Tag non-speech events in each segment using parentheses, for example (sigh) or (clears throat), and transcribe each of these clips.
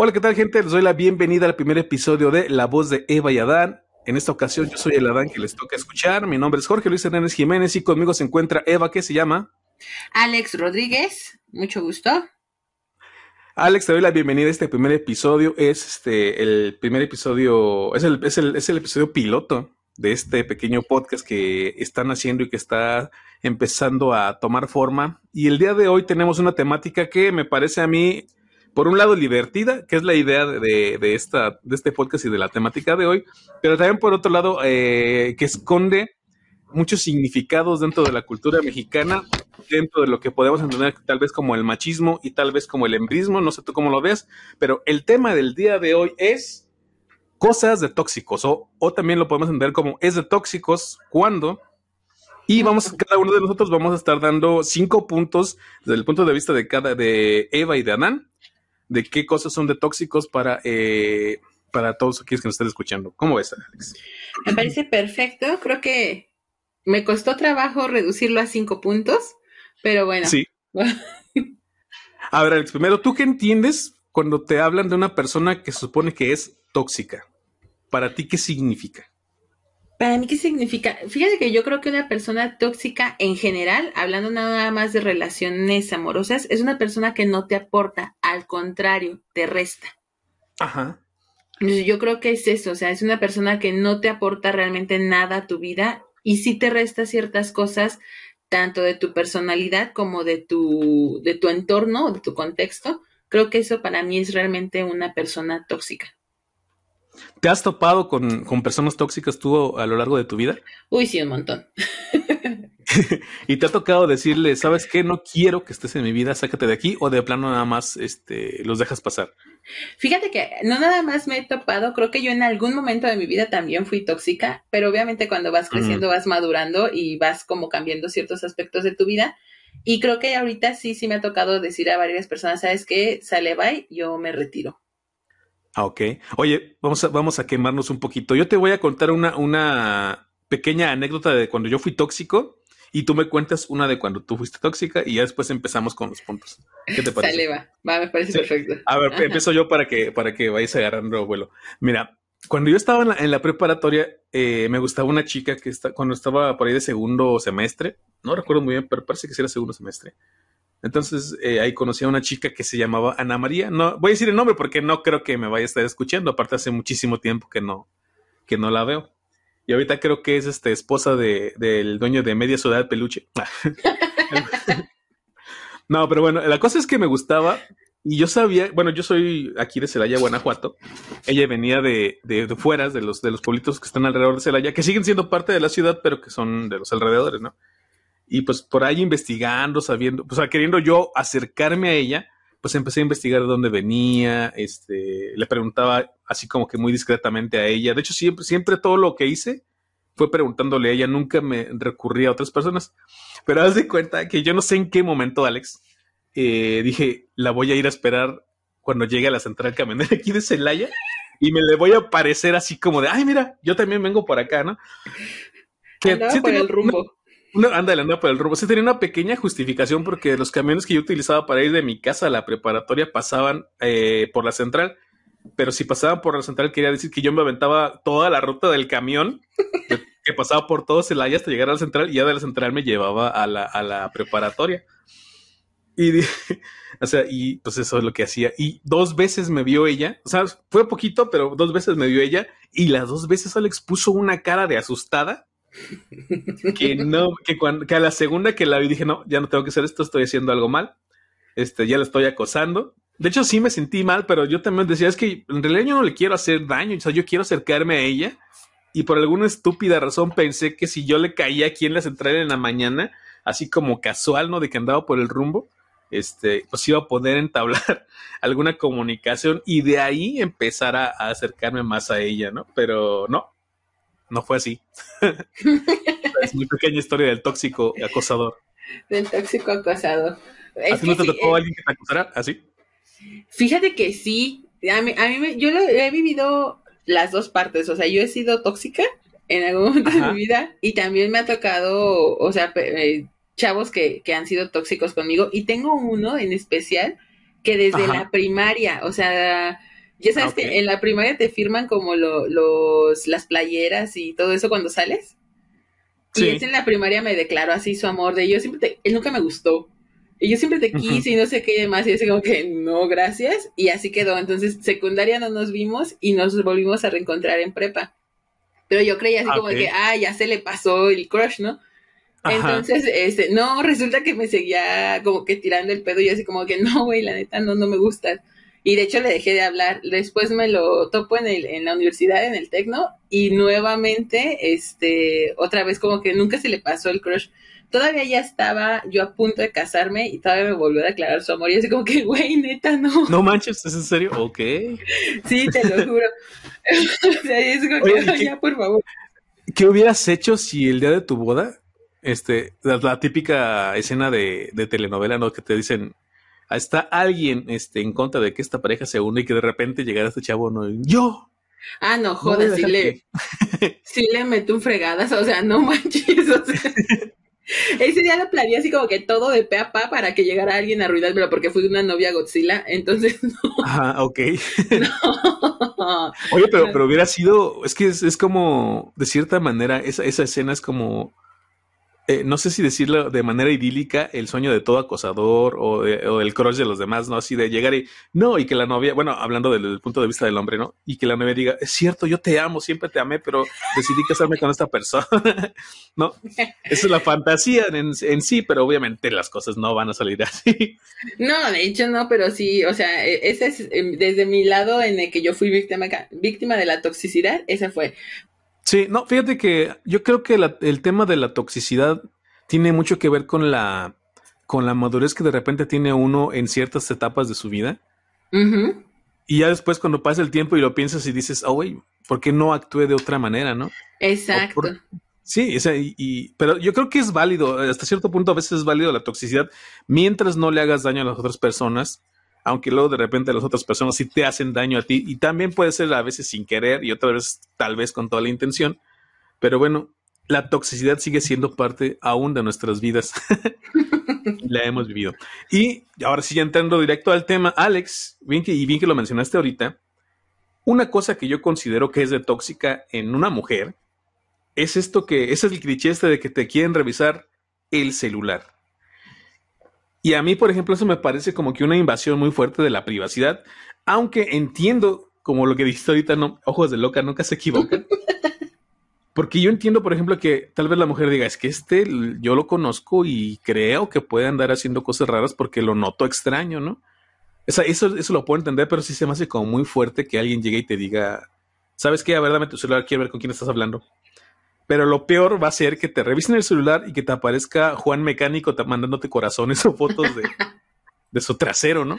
Hola, ¿qué tal, gente? Les doy la bienvenida al primer episodio de La Voz de Eva y Adán. En esta ocasión, yo soy el Adán que les toca escuchar. Mi nombre es Jorge Luis Hernández Jiménez y conmigo se encuentra Eva, ¿qué se llama? Alex Rodríguez, mucho gusto. Alex, te doy la bienvenida a este primer episodio. Es este el primer episodio, es el, es el, es el episodio piloto de este pequeño podcast que están haciendo y que está empezando a tomar forma. Y el día de hoy tenemos una temática que me parece a mí, por un lado, divertida, que es la idea de, de esta, de este podcast y de la temática de hoy, pero también por otro lado, eh, que esconde muchos significados dentro de la cultura mexicana, dentro de lo que podemos entender tal vez como el machismo y tal vez como el embrismo, no sé tú cómo lo ves, pero el tema del día de hoy es cosas de tóxicos o, o también lo podemos entender como es de tóxicos cuando y vamos, cada uno de nosotros vamos a estar dando cinco puntos desde el punto de vista de cada, de Eva y de Anán, de qué cosas son de tóxicos para, eh, para todos aquellos que nos estén escuchando. ¿Cómo ves, Alex? Me parece perfecto. Creo que me costó trabajo reducirlo a cinco puntos, pero bueno. Sí. (laughs) a ver, Alex, primero, ¿tú qué entiendes cuando te hablan de una persona que se supone que es tóxica? ¿Para ti qué significa? Para mí, ¿qué significa? Fíjate que yo creo que una persona tóxica en general, hablando nada más de relaciones amorosas, es una persona que no te aporta, al contrario, te resta. Ajá. Yo creo que es eso, o sea, es una persona que no te aporta realmente nada a tu vida y sí te resta ciertas cosas, tanto de tu personalidad como de tu, de tu entorno, de tu contexto. Creo que eso para mí es realmente una persona tóxica. ¿Te has topado con, con, personas tóxicas tú a lo largo de tu vida? Uy, sí, un montón. (laughs) (laughs) y te ha tocado decirle, ¿sabes qué? No quiero que estés en mi vida, sácate de aquí, o de plano nada más este, los dejas pasar. Fíjate que no nada más me he topado, creo que yo en algún momento de mi vida también fui tóxica, pero obviamente cuando vas creciendo, vas madurando y vas como cambiando ciertos aspectos de tu vida. Y creo que ahorita sí, sí me ha tocado decir a varias personas, ¿sabes qué? Sale, bye, yo me retiro. Ah, ok. Oye, vamos a, vamos a quemarnos un poquito. Yo te voy a contar una, una pequeña anécdota de cuando yo fui tóxico y tú me cuentas una de cuando tú fuiste tóxica y ya después empezamos con los puntos. ¿Qué te parece? Sale, va. va me parece sí. perfecto. A ver, empiezo yo para que, para que vayas agarrando vuelo. Mira, cuando yo estaba en la, en la preparatoria, eh, me gustaba una chica que está, cuando estaba por ahí de segundo semestre, no recuerdo muy bien, pero parece que sí era segundo semestre. Entonces eh, ahí conocí a una chica que se llamaba Ana María. No voy a decir el nombre porque no creo que me vaya a estar escuchando. Aparte hace muchísimo tiempo que no que no la veo. Y ahorita creo que es este esposa de, del dueño de Media Ciudad Peluche. (laughs) no, pero bueno, la cosa es que me gustaba y yo sabía, bueno, yo soy aquí de Celaya, Guanajuato. Ella venía de, de, de fueras, de los, de los pueblitos que están alrededor de Celaya, que siguen siendo parte de la ciudad, pero que son de los alrededores, ¿no? Y pues por ahí investigando, sabiendo, pues queriendo yo acercarme a ella, pues empecé a investigar de dónde venía, este, le preguntaba así como que muy discretamente a ella. De hecho, siempre, siempre todo lo que hice fue preguntándole a ella, nunca me recurría a otras personas. Pero haz de cuenta que yo no sé en qué momento, Alex, eh, dije, la voy a ir a esperar cuando llegue a la central camionera aquí de Celaya y me le voy a aparecer así como de, ay, mira, yo también vengo por acá, ¿no? Que, sí por el rumbo. Una, ándale, anda por el rumbo. Sí tenía una pequeña justificación porque los camiones que yo utilizaba para ir de mi casa a la preparatoria pasaban eh, por la central. Pero si pasaban por la central quería decir que yo me aventaba toda la ruta del camión (laughs) que pasaba por todo Celaya hasta llegar a la central y ya de la central me llevaba a la, a la preparatoria. Y, (laughs) o sea, y pues eso es lo que hacía. Y dos veces me vio ella, o sea, fue poquito, pero dos veces me vio ella y las dos veces Alex puso una cara de asustada que no, que, cuando, que a la segunda que la vi dije, no, ya no tengo que hacer esto, estoy haciendo algo mal, este, ya la estoy acosando. De hecho, sí me sentí mal, pero yo también decía, es que en realidad yo no le quiero hacer daño, o sea, yo quiero acercarme a ella y por alguna estúpida razón pensé que si yo le caía aquí en la central en la mañana, así como casual, ¿no? De que andaba por el rumbo, este, pues iba a poder entablar (laughs) alguna comunicación y de ahí empezar a, a acercarme más a ella, ¿no? Pero no, no fue así. (laughs) es muy pequeña historia del tóxico acosador. Del tóxico acosador. ¿A ti no te tocó eh, alguien que te acusara así? Fíjate que sí. A mí, a mí me, yo lo, he vivido las dos partes. O sea, yo he sido tóxica en algún momento Ajá. de mi vida y también me ha tocado, o sea, eh, chavos que, que han sido tóxicos conmigo. Y tengo uno en especial que desde la primaria, o sea, ya sabes que en la primaria te firman como los, las playeras y todo eso cuando sales. Sí. Y es en la primaria me declaró así su amor de yo siempre te, él nunca me gustó. Y yo siempre te quise y no sé qué más. Y así como que no, gracias. Y así quedó. Entonces, secundaria no nos vimos y nos volvimos a reencontrar en prepa. Pero yo creía así como que, ah, ya se le pasó el crush, ¿no? Entonces, este, no, resulta que me seguía como que tirando el pedo y así como que no, güey, la neta, no, no me gusta. Y de hecho le dejé de hablar. Después me lo topo en, el, en la universidad, en el Tecno, y nuevamente, este, otra vez como que nunca se le pasó el crush. Todavía ya estaba yo a punto de casarme y todavía me volvió a declarar su amor. Y así como que, güey, neta, no. No manches, ¿es en serio? Ok. Sí, te lo juro. (laughs) o sea, es como que, ya, por favor. ¿Qué hubieras hecho si el día de tu boda, este, la, típica escena de, de telenovela, ¿no? Que te dicen, está alguien este, en contra de que esta pareja se une y que de repente llegara este chavo, no, yo. Ah, no, joder, si le, si (laughs) le meto un fregadas, o sea, no manches, o sea. (laughs) Ese día lo planeé así como que todo de pe a pa para que llegara alguien a arruinármelo porque fui una novia Godzilla, entonces (laughs) no. Ajá, ok. No. Oye, pero, pero hubiera sido, es que es, es como, de cierta manera, esa, esa escena es como eh, no sé si decirlo de manera idílica, el sueño de todo acosador o, o, el crush de los demás, ¿no? Así de llegar y, no, y que la novia, bueno, hablando del, punto de vista del hombre, ¿no? Y que la novia diga, es cierto, yo te amo, siempre te amé, pero decidí casarme con esta persona, (laughs) ¿no? Esa es la fantasía en, en, sí, pero obviamente las cosas no van a salir así. No, de hecho no, pero sí, o sea, e, ese es em, desde mi lado en el que yo fui víctima, víctima de la toxicidad, ese fue. Sí, no, fíjate que yo creo que el tema de la toxicidad tiene mucho que ver con la, con la madurez que de repente tiene uno en ciertas etapas de su vida. Y ya después cuando pasa el tiempo y lo piensas y dices, oh, güey, ¿por qué no actué de otra manera, no? Exacto. sí, y, pero yo creo que es válido, hasta cierto punto a veces es válido la toxicidad mientras no le hagas daño a las otras personas aunque luego de repente las otras personas sí te hacen daño a ti y también puede ser a veces sin querer y otras veces tal vez con toda la intención, pero bueno, la toxicidad sigue siendo parte aún de nuestras vidas. (laughs) la hemos vivido. Y ahora sí, entrando directo al tema, Alex, bien que, y bien que lo mencionaste ahorita, una cosa que yo considero que es de tóxica en una mujer es esto que, ese es el cliché este de que te quieren revisar el celular. Y a mí, por ejemplo, eso me parece como que una invasión muy fuerte de la privacidad, aunque entiendo, como lo que dijiste ahorita, no, ojos de loca nunca se equivocan. (laughs) Porque yo entiendo, por ejemplo, que tal vez la mujer diga, es que este yo lo conozco y creo que puede andar haciendo cosas raras porque lo noto extraño, ¿no? eso, eso lo puedo entender, pero sí se me hace como muy fuerte que alguien llegue y te diga, ¿sabes qué? A ver, dame tu celular, quiero ver con quién estás hablando. Pero lo peor va a ser que te revisen el celular y que te aparezca Juan Mecánico mandándote corazones o fotos de, (laughs) de su trasero, ¿no?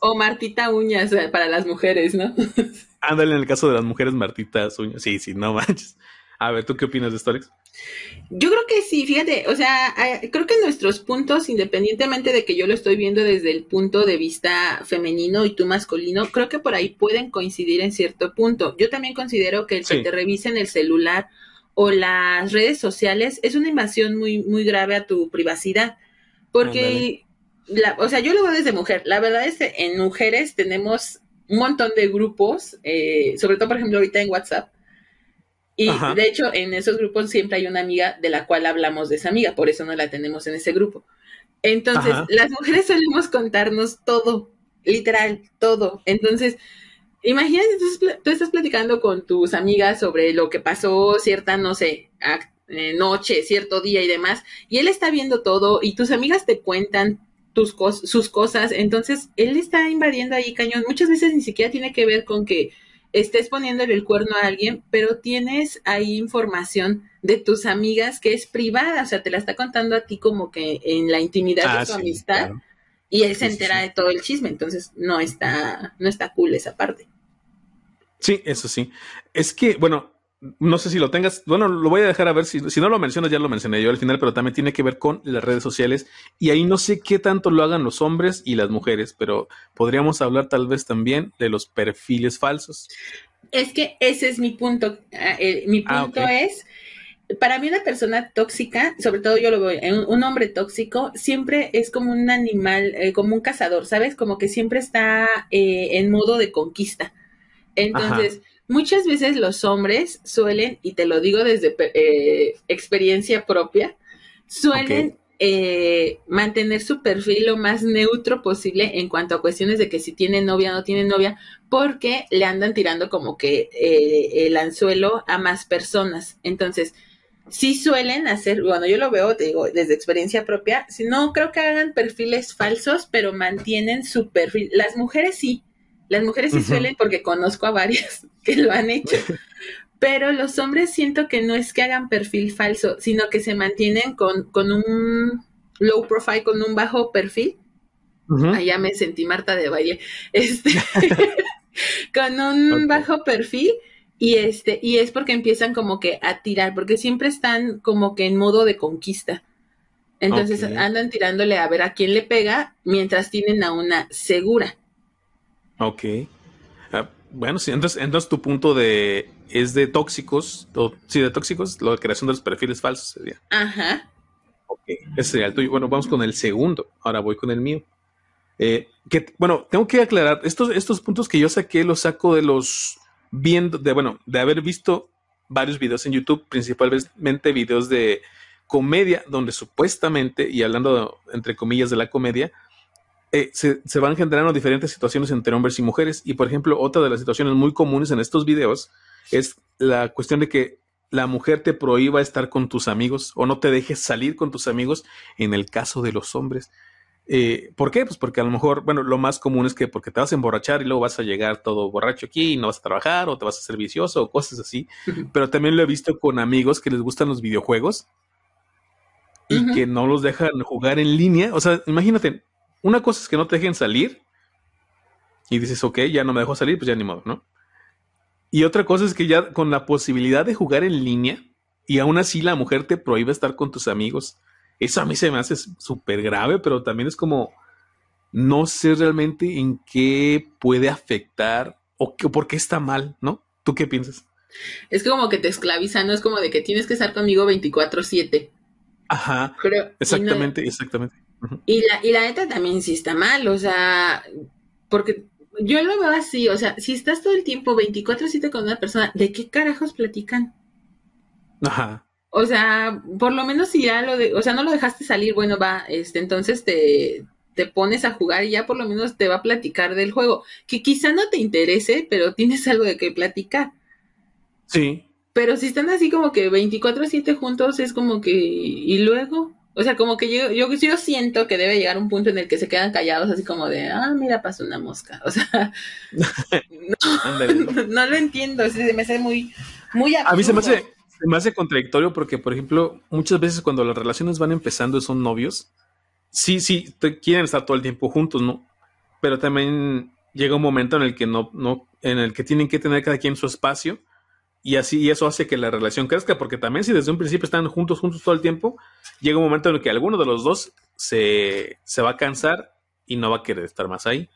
o, Martita Uñas eh, para las mujeres, ¿no? (laughs) Ándale, en el caso de las mujeres, Martitas Uñas. Sí, sí, no manches. A ver, ¿tú qué opinas de esto, Alex? Yo creo que sí, fíjate, o sea, creo que nuestros puntos, independientemente de que yo lo estoy viendo desde el punto de vista femenino y tú masculino, creo que por ahí pueden coincidir en cierto punto. Yo también considero que el que te revisen el celular o las redes sociales es una invasión muy, muy grave a tu privacidad. Porque, la, o sea, yo lo veo desde mujer. La verdad es que en mujeres tenemos un montón de grupos, eh, sobre todo, por ejemplo, ahorita en WhatsApp. Y de hecho, en esos grupos siempre hay una amiga de la cual hablamos de esa amiga, por eso no la tenemos en ese grupo. Entonces, las mujeres solemos contarnos todo, literal, todo. Entonces, Imagínate, tú, estás platicando con tus amigas sobre lo que pasó cierta, no sé, eh, noche, cierto día y demás, y él está viendo todo y tus amigas te cuentan tus sus cosas, entonces él está invadiendo ahí cañón. Muchas veces ni siquiera tiene que ver con que estés poniéndole el cuerno a alguien, pero tienes ahí información de tus amigas que es privada, o sea, te la está contando a ti como que en la intimidad de ah, tu amistad. Y él se entera de todo el chisme, entonces no está, no está cool esa parte. Sí, eso sí. Es que, bueno, no sé si lo tengas, bueno, lo voy a dejar a ver, si, si no lo mencionas, ya lo mencioné yo al final, pero también tiene que ver con las redes sociales y ahí no sé qué tanto lo hagan los hombres y las mujeres, pero podríamos hablar tal vez también de los perfiles falsos. Es que ese es mi punto. Ah, eh, mi ah, punto es, para mí una persona tóxica, sobre todo yo lo veo, un, un hombre tóxico, siempre es como un animal, eh, como un cazador, ¿sabes? Como que siempre está eh, en modo de conquista. Entonces, muchas veces los hombres suelen, y te lo digo desde eh, experiencia propia, suelen eh, mantener su perfil lo más neutro posible en cuanto a cuestiones de que si tiene novia o no tiene novia, porque le andan tirando como que eh, el anzuelo a más personas. Entonces, sí suelen hacer, bueno, yo lo veo, te digo, desde experiencia propia, si no creo que hagan perfiles falsos, pero mantienen su perfil. Las mujeres sí, las mujeres sí suelen, porque conozco a varias (laughs) que lo han hecho, (laughs) pero los hombres siento que no es que hagan perfil falso, sino que se mantienen con, con un low profile, con un bajo perfil. Allá me sentí Marta de Valle. (laughs) Este, con un bajo perfil y este y es porque empiezan como que a tirar, porque siempre están como que en modo de conquista. Entonces andan tirándole a ver a quién le pega mientras tienen a una segura. Ok. Ah, bueno, sí, entonces, entonces tu punto de es de tóxicos, sí, de tóxicos, la creación de los perfiles falsos sería. Ajá. Ok, ese sería el tuyo. Bueno, vamos con el segundo. Ahora voy con el mío. Eh, que, bueno, tengo que aclarar, estos, estos puntos que yo saqué los saco de los viendo, de bueno, de haber visto varios videos en YouTube, principalmente videos de comedia, donde supuestamente, y hablando entre comillas de la comedia, eh, se, van generando diferentes situaciones entre hombres y mujeres. Y por ejemplo, otra de las situaciones muy comunes en estos videos es la cuestión de que la mujer te prohíba estar con tus amigos o no te dejes salir con tus amigos en el caso de los hombres. Eh, ¿Por qué? Pues porque a lo mejor, bueno, lo más común es que porque te vas a emborrachar y luego vas a llegar todo borracho aquí y no vas a trabajar o te vas a hacer vicioso o cosas así. Pero también lo he visto con amigos que les gustan los videojuegos y que no los dejan jugar en línea. O sea, imagínate, una cosa es que no te dejen salir y dices, ok, ya no me dejo salir, pues ya ni modo, ¿no? Y otra cosa es que ya con la posibilidad de jugar en línea y aún así la mujer te prohíbe estar con tus amigos. Eso a mí se me hace súper grave, pero también es como, no sé realmente en qué puede afectar o, por qué está mal, ¿no? ¿Tú qué piensas? Es como que te esclaviza, ¿no? Es como de que tienes que estar conmigo 24/7. Ajá. exactamente, exactamente. Y la, y la neta también sí está mal, o sea, porque yo lo veo así, o sea, si estás todo el tiempo 24-7 con una persona, ¿de qué carajos platican? Ajá. O sea, por lo menos si ya lo de, o sea, no lo dejaste salir, bueno, va, este, entonces te, te pones a jugar y ya por lo menos te va a platicar del juego, que quizá no te interese, pero tienes algo de qué platicar. Sí. Pero si están así como que 24-7 juntos, es como que, ¿y luego? O sea, como que yo, yo, yo siento que debe llegar un punto en el que se quedan callados, así como de, ah, mira, pasó una mosca. O sea, (laughs) (laughs) (laughs) no, lo entiendo, se me hace muy, muy A mí se me hace, se me hace contradictorio porque, por ejemplo, muchas veces cuando las relaciones van empezando y son novios, sí, sí, quieren estar todo el tiempo juntos, ¿no? Pero también llega un momento en el que no, no, en el que tienen que tener cada quien su espacio y así y eso hace que la relación crezca, porque también si desde un principio están juntos, juntos todo el tiempo, llega un momento en el que alguno de los dos se, va a cansar y no va a querer estar más ahí.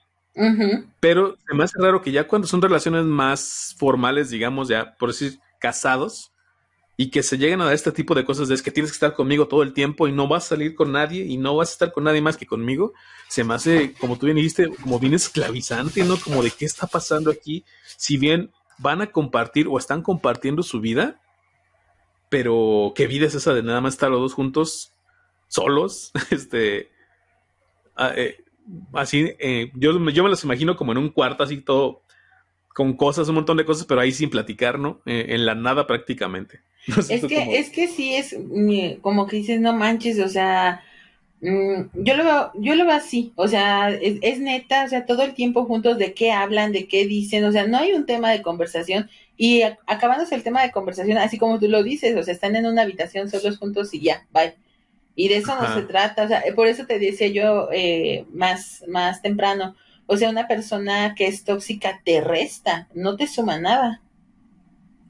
Pero se me hace raro que ya cuando son relaciones más formales, digamos, ya por decir casados, y que se lleguen a este tipo de cosas de es que tienes que estar conmigo todo el tiempo y no vas a salir con nadie y no vas a estar con nadie más que conmigo, se me hace, como tú bien dijiste, como bien esclavizante, ¿no? Como de qué está pasando aquí. Si bien van a compartir o están compartiendo su vida, pero qué vida es esa de nada más estar los dos juntos, solos, (laughs) este, ah, eh, así, eh, yo, yo me los imagino como en un cuarto así todo, con cosas, un montón de cosas, pero ahí sin platicar, ¿no? Eh, en la nada prácticamente. (laughs) es que, es que sí es como que dices, no manches, o sea, Mm, yo lo veo, yo lo veo así, o sea, es, neta, o sea, todo el tiempo juntos de qué hablan, de qué dicen, o sea, no hay un tema de conversación y acabándose el tema de conversación, así como tú lo dices, o sea, están en una habitación solos juntos y ya, bye. Y de eso no se trata, o sea, por eso te decía yo eh, más, más temprano, o sea, una persona que es tóxica te resta, no te suma nada.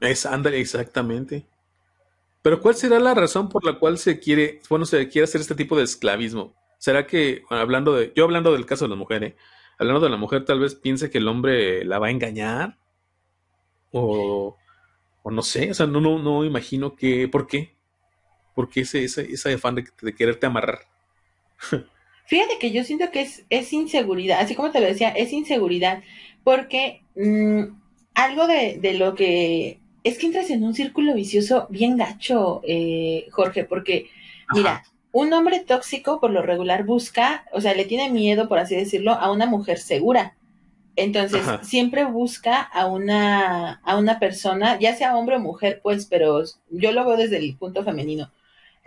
Es, ándale, exactamente. Pero ¿cuál será la razón por la cual se quiere, bueno, se quiere hacer este tipo de esclavismo? ¿Será que, hablando de, yo hablando del caso de la mujer, ¿eh? hablando de la mujer, tal vez piense que el hombre la va a engañar? O, o no sé, o sea, no, no, no imagino que, ¿por qué? ¿Por qué ese, ese, ese afán de, de quererte amarrar? (laughs) Fíjate que yo siento que es, es inseguridad, así como te lo decía, es inseguridad, porque mm, algo de, de, lo que es que entras en un círculo vicioso bien gacho, eh, Jorge, porque mira, un hombre tóxico por lo regular busca, o sea, le tiene miedo, por así decirlo, a una mujer segura. Entonces, siempre busca a una, a una persona, ya sea hombre o mujer, pues, pero yo lo veo desde el punto femenino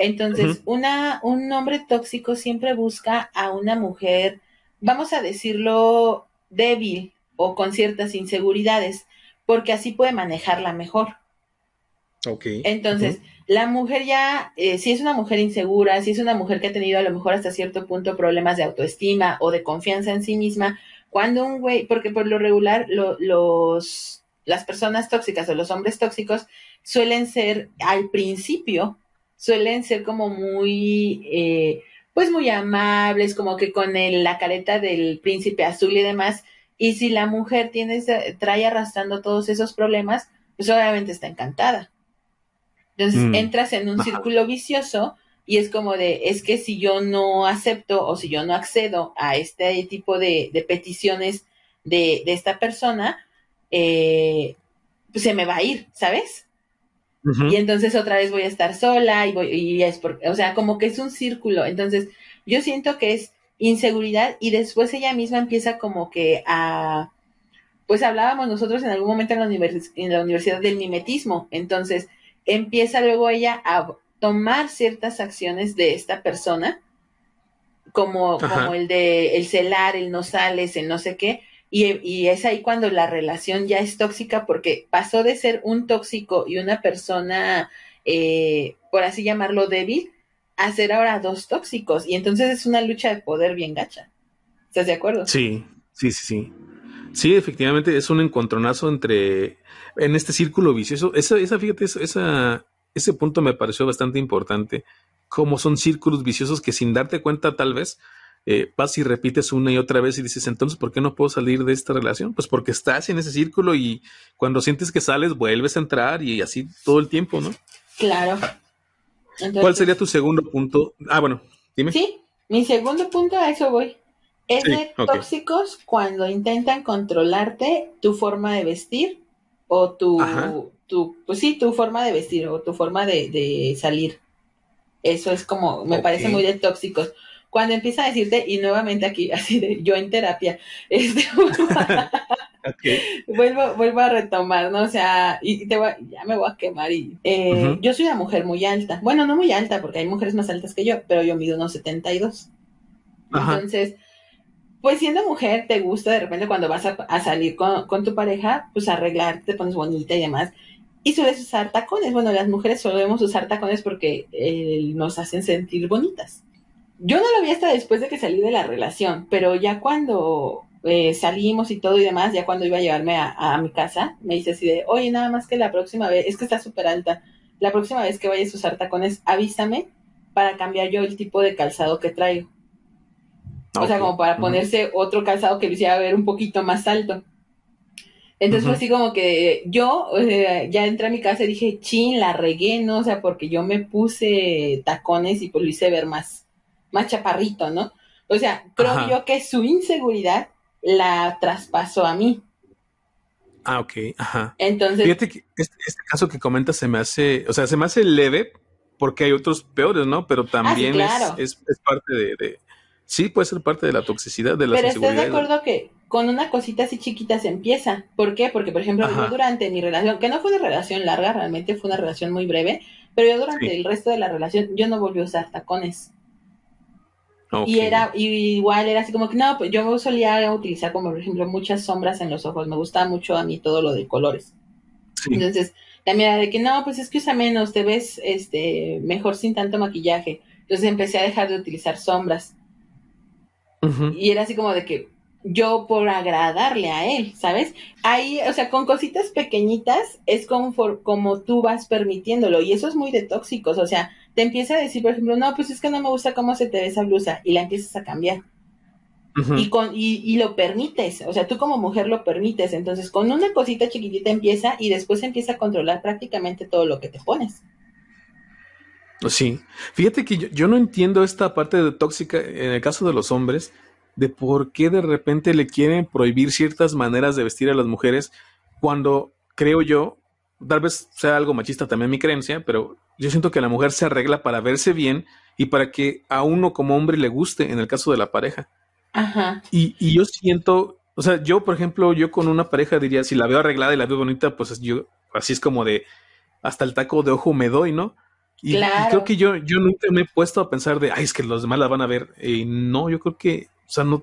entonces, una, un hombre tóxico siempre busca a una mujer, vamos a decirlo, débil o con ciertas inseguridades, porque así puede manejarla mejor. Ok. Entonces, la mujer ya, eh, si es una mujer insegura, si es una mujer que ha tenido a lo mejor hasta cierto punto problemas de autoestima o de confianza en sí misma, cuando un güey, porque por lo regular los, las personas tóxicas o los hombres tóxicos suelen ser al principio suelen ser como muy, eh, pues muy amables, como que con el, la careta del príncipe azul y demás. Y si la mujer tiene, trae arrastrando todos esos problemas, pues obviamente está encantada. Entonces mm. entras en un círculo vicioso y es como de, es que si yo no acepto o si yo no accedo a este tipo de, de peticiones de, de, esta persona, eh, pues se me va a ir, ¿sabes? Y entonces otra vez voy a estar sola y, voy, y es porque, o sea, como que es un círculo. Entonces, yo siento que es inseguridad y después ella misma empieza como que a, pues hablábamos nosotros en algún momento en la, en la universidad del mimetismo. Entonces, empieza luego ella a tomar ciertas acciones de esta persona, como, como el de el celar, el no sales, el no sé qué, y, es ahí cuando la relación ya es tóxica porque pasó de ser un tóxico y una persona, eh, por así llamarlo, débil, a ser ahora dos tóxicos. Y entonces es una lucha de poder bien gacha. ¿Estás de acuerdo? Sí, sí, sí, sí. Sí, efectivamente es un encontronazo entre, en este círculo vicioso. Esa, esa fíjate, esa, ese punto me pareció bastante importante. Como son círculos viciosos que sin darte cuenta tal vez eh, vas y repites una y otra vez y dices, entonces, ¿por qué no puedo salir de esta relación? Pues porque estás en ese círculo y cuando sientes que sales, vuelves a entrar y así todo el tiempo, ¿no? Claro. ¿Cuál sería tu segundo punto? Ah, bueno, dime. Sí, mi segundo punto, a eso voy. Es de tóxicos cuando intentan controlarte tu forma de vestir o tu, tu, pues sí, tu forma de vestir o tu forma de, de salir. Eso es como, me parece muy de tóxicos cuando empieza a decirte, y nuevamente aquí, (laughs) así de yo en terapia, este, (laughs) vuelvo, vuelvo a retomar, ¿no? O sea, y te ya me voy a quemar y eh, yo soy una mujer muy alta. Bueno, no muy alta, porque hay mujeres más altas que yo, pero yo mido unos 72. Entonces, pues siendo mujer, te gusta de repente cuando vas a, salir con, tu pareja, pues arreglarte, te pones bonita y demás. Y sueles usar tacones. Bueno, las mujeres solemos usar tacones porque eh, nos hacen sentir bonitas. Yo no lo vi hasta después de que salí de la relación, pero ya cuando eh, salimos y todo y demás, ya cuando iba a llevarme a, mi casa, me dice así de, oye, nada más que la próxima vez, es que está súper alta, la próxima vez que vayas a usar tacones, avísame para cambiar yo el tipo de calzado que traigo. O sea, como para ponerse otro calzado que lo hiciera ver un poquito más alto. Entonces fue así como que yo ya entré a mi casa y dije, chin, la regué, ¿no? O sea, porque yo me puse tacones y pues lo hice ver más, más chaparrito, ¿no? O sea, creo yo que su inseguridad la traspasó a mí. Ah, ok, ajá. Entonces. Fíjate que este, este, caso que comentas se me hace, o sea, se me hace leve porque hay otros peores, ¿no? Pero también es, parte de, Sí, puede ser parte de la toxicidad, de la Pero estás de acuerdo que con una cosita así chiquita se empieza. ¿Por qué? Porque, por ejemplo, yo durante mi relación, que no fue una relación larga, realmente fue una relación muy breve, pero yo durante el resto de la relación, yo no volví a usar tacones. Y era igual, era así como que no, pues yo solía utilizar como por ejemplo muchas sombras en los ojos, me gustaba mucho a mí todo lo de colores. Entonces, también era de que no, pues es que usa menos, te ves este mejor sin tanto maquillaje. Entonces empecé a dejar de utilizar sombras. Y era así como de que yo por agradarle a él, ¿sabes? Ahí, o sea, con cositas pequeñitas es como, como tú vas permitiéndolo y eso es muy de tóxicos, o sea, te empieza a decir, por ejemplo, no, pues es que no me gusta cómo se te ve esa blusa y la empiezas a cambiar. y, con, y, lo permites, o sea, tú como mujer lo permites, entonces con una cosita chiquitita empieza y después empieza a controlar prácticamente todo lo que te pones. Sí, fíjate que yo, no entiendo esta parte de tóxica en el caso de los hombres, de por qué de repente le quieren prohibir ciertas maneras de vestir a las mujeres cuando creo yo, tal vez sea algo machista también mi creencia, pero yo siento que la mujer se arregla para verse bien y para que a uno como hombre le guste en el caso de la pareja. Ajá. Y, y yo siento, o sea, yo por ejemplo, yo con una pareja diría, si la veo arreglada y la veo bonita, pues yo, así es como de, hasta el taco de ojo me doy, ¿no? Y, creo que yo, yo nunca me he puesto a pensar de, ay, es que los demás la van a ver. Y no, yo creo que, o sea, no,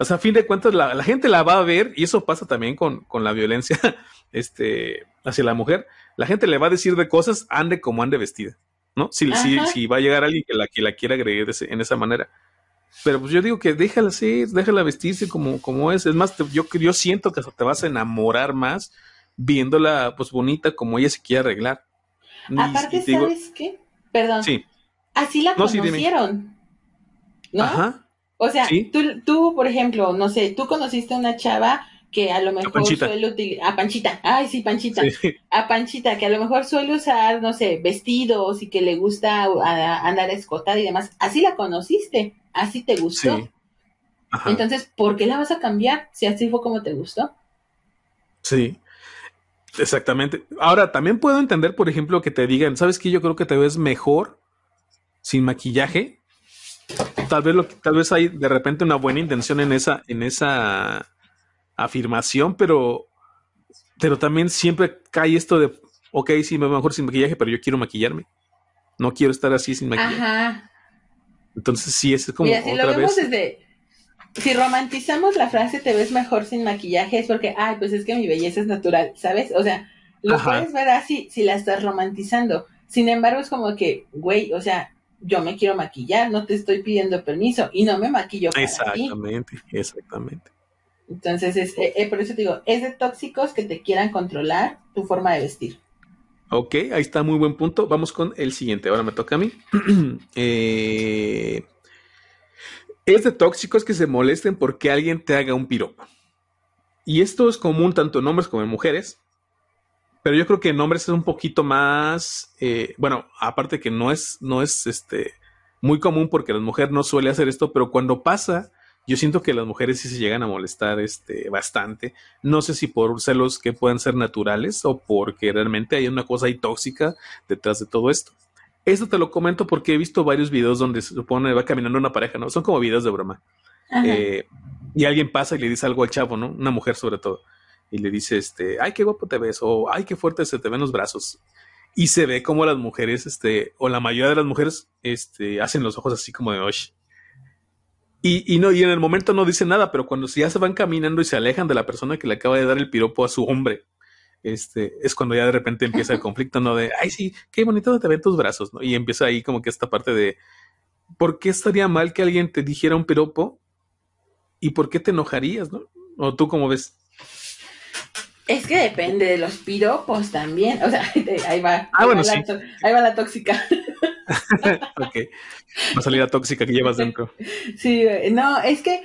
o sea, a fin de cuentas, la, gente la va a ver, y eso pasa también con, con, la violencia (laughs) este, hacia la mujer. La gente le va a decir de cosas, ande como ande vestida, ¿no? Si, si, si va a llegar alguien que la, que la quiera agredir en esa manera. Pero pues yo digo que déjala ser, déjala vestirse como, como es. Es más, yo, yo siento que te vas a enamorar más viéndola pues bonita como ella se quiere arreglar. Aparte, ¿sabes qué? Perdón. Sí. Así la conocieron. ¿No? Ajá. O sea, tú, tú, por ejemplo, no sé, tú conociste a una chava que a lo mejor suele utilizar, a Panchita, ay sí, Panchita, a Panchita, que a lo mejor suele usar, no sé, vestidos y que le gusta andar escotada y demás, así la conociste, así te gustó. Sí. Entonces, ¿por qué la vas a cambiar si así fue como te gustó? Sí, Exactamente. Ahora, también puedo entender, por ejemplo, que te digan, ¿sabes qué? Yo creo que te ves mejor sin maquillaje. Tal vez, lo, tal vez hay de repente una buena intención en esa, en esa afirmación, pero, pero también siempre cae esto de, ok, sí, me mejor sin maquillaje, pero yo quiero maquillarme. No quiero estar así sin maquillaje. Ajá. Entonces, sí, es como Mira, si lo vemos desde, si romantizamos la frase te ves mejor sin maquillaje es porque, ay, pues es que mi belleza es natural, ¿sabes? O sea, lo puedes ver así si la estás romantizando. Sin embargo, es como que, güey, o sea, yo me quiero maquillar, no te estoy pidiendo permiso y no me maquillo para Exactamente, exactamente. Entonces, es, eh, eh, por eso te digo, es de tóxicos que te quieran controlar tu forma de vestir. Ok, ahí está, muy buen punto. Vamos con el siguiente. Ahora me toca a mí. (clears throat) eh, es de tóxicos que se molesten porque alguien te haga un piropo. Y esto es común tanto en hombres como en mujeres. Pero yo creo que en hombres es un poquito más. Eh, bueno, aparte que no es, no es este, muy común porque la mujer no suele hacer esto, pero cuando pasa, yo siento que las mujeres sí se llegan a molestar este, bastante. No sé si por celos que puedan ser naturales o porque realmente hay una cosa ahí tóxica detrás de todo esto. Esto te lo comento porque he visto varios videos donde se supone va caminando una pareja, ¿no? Son como videos de broma. Eh, y alguien pasa y le dice algo al chavo, ¿no? Una mujer sobre todo. Y le dice, este, ay, qué guapo te ves, o ay, qué fuerte se te ven los brazos. Y se ve como las mujeres, este, o la mayoría de las mujeres, este, hacen los ojos así como de, oye. Y, y, no, y en el momento no dicen nada, pero cuando ya se van caminando y se alejan de la persona que le acaba de dar el piropo a su hombre, este, es cuando ya de repente empieza el (laughs) conflicto, ¿no? De, ay, sí, qué bonito te ven tus brazos, ¿no? Y empieza ahí como que esta parte de, ¿por qué estaría mal que alguien te dijera un piropo? ¿Y por qué te enojarías, no? ¿O tú cómo ves? Es que depende de los piropos también. O sea, (laughs) ahí va. Ah, bueno, sí. ahí va la tóxica. (laughs) ok. Va a salir la tóxica que llevas dentro. Sí, no, es que,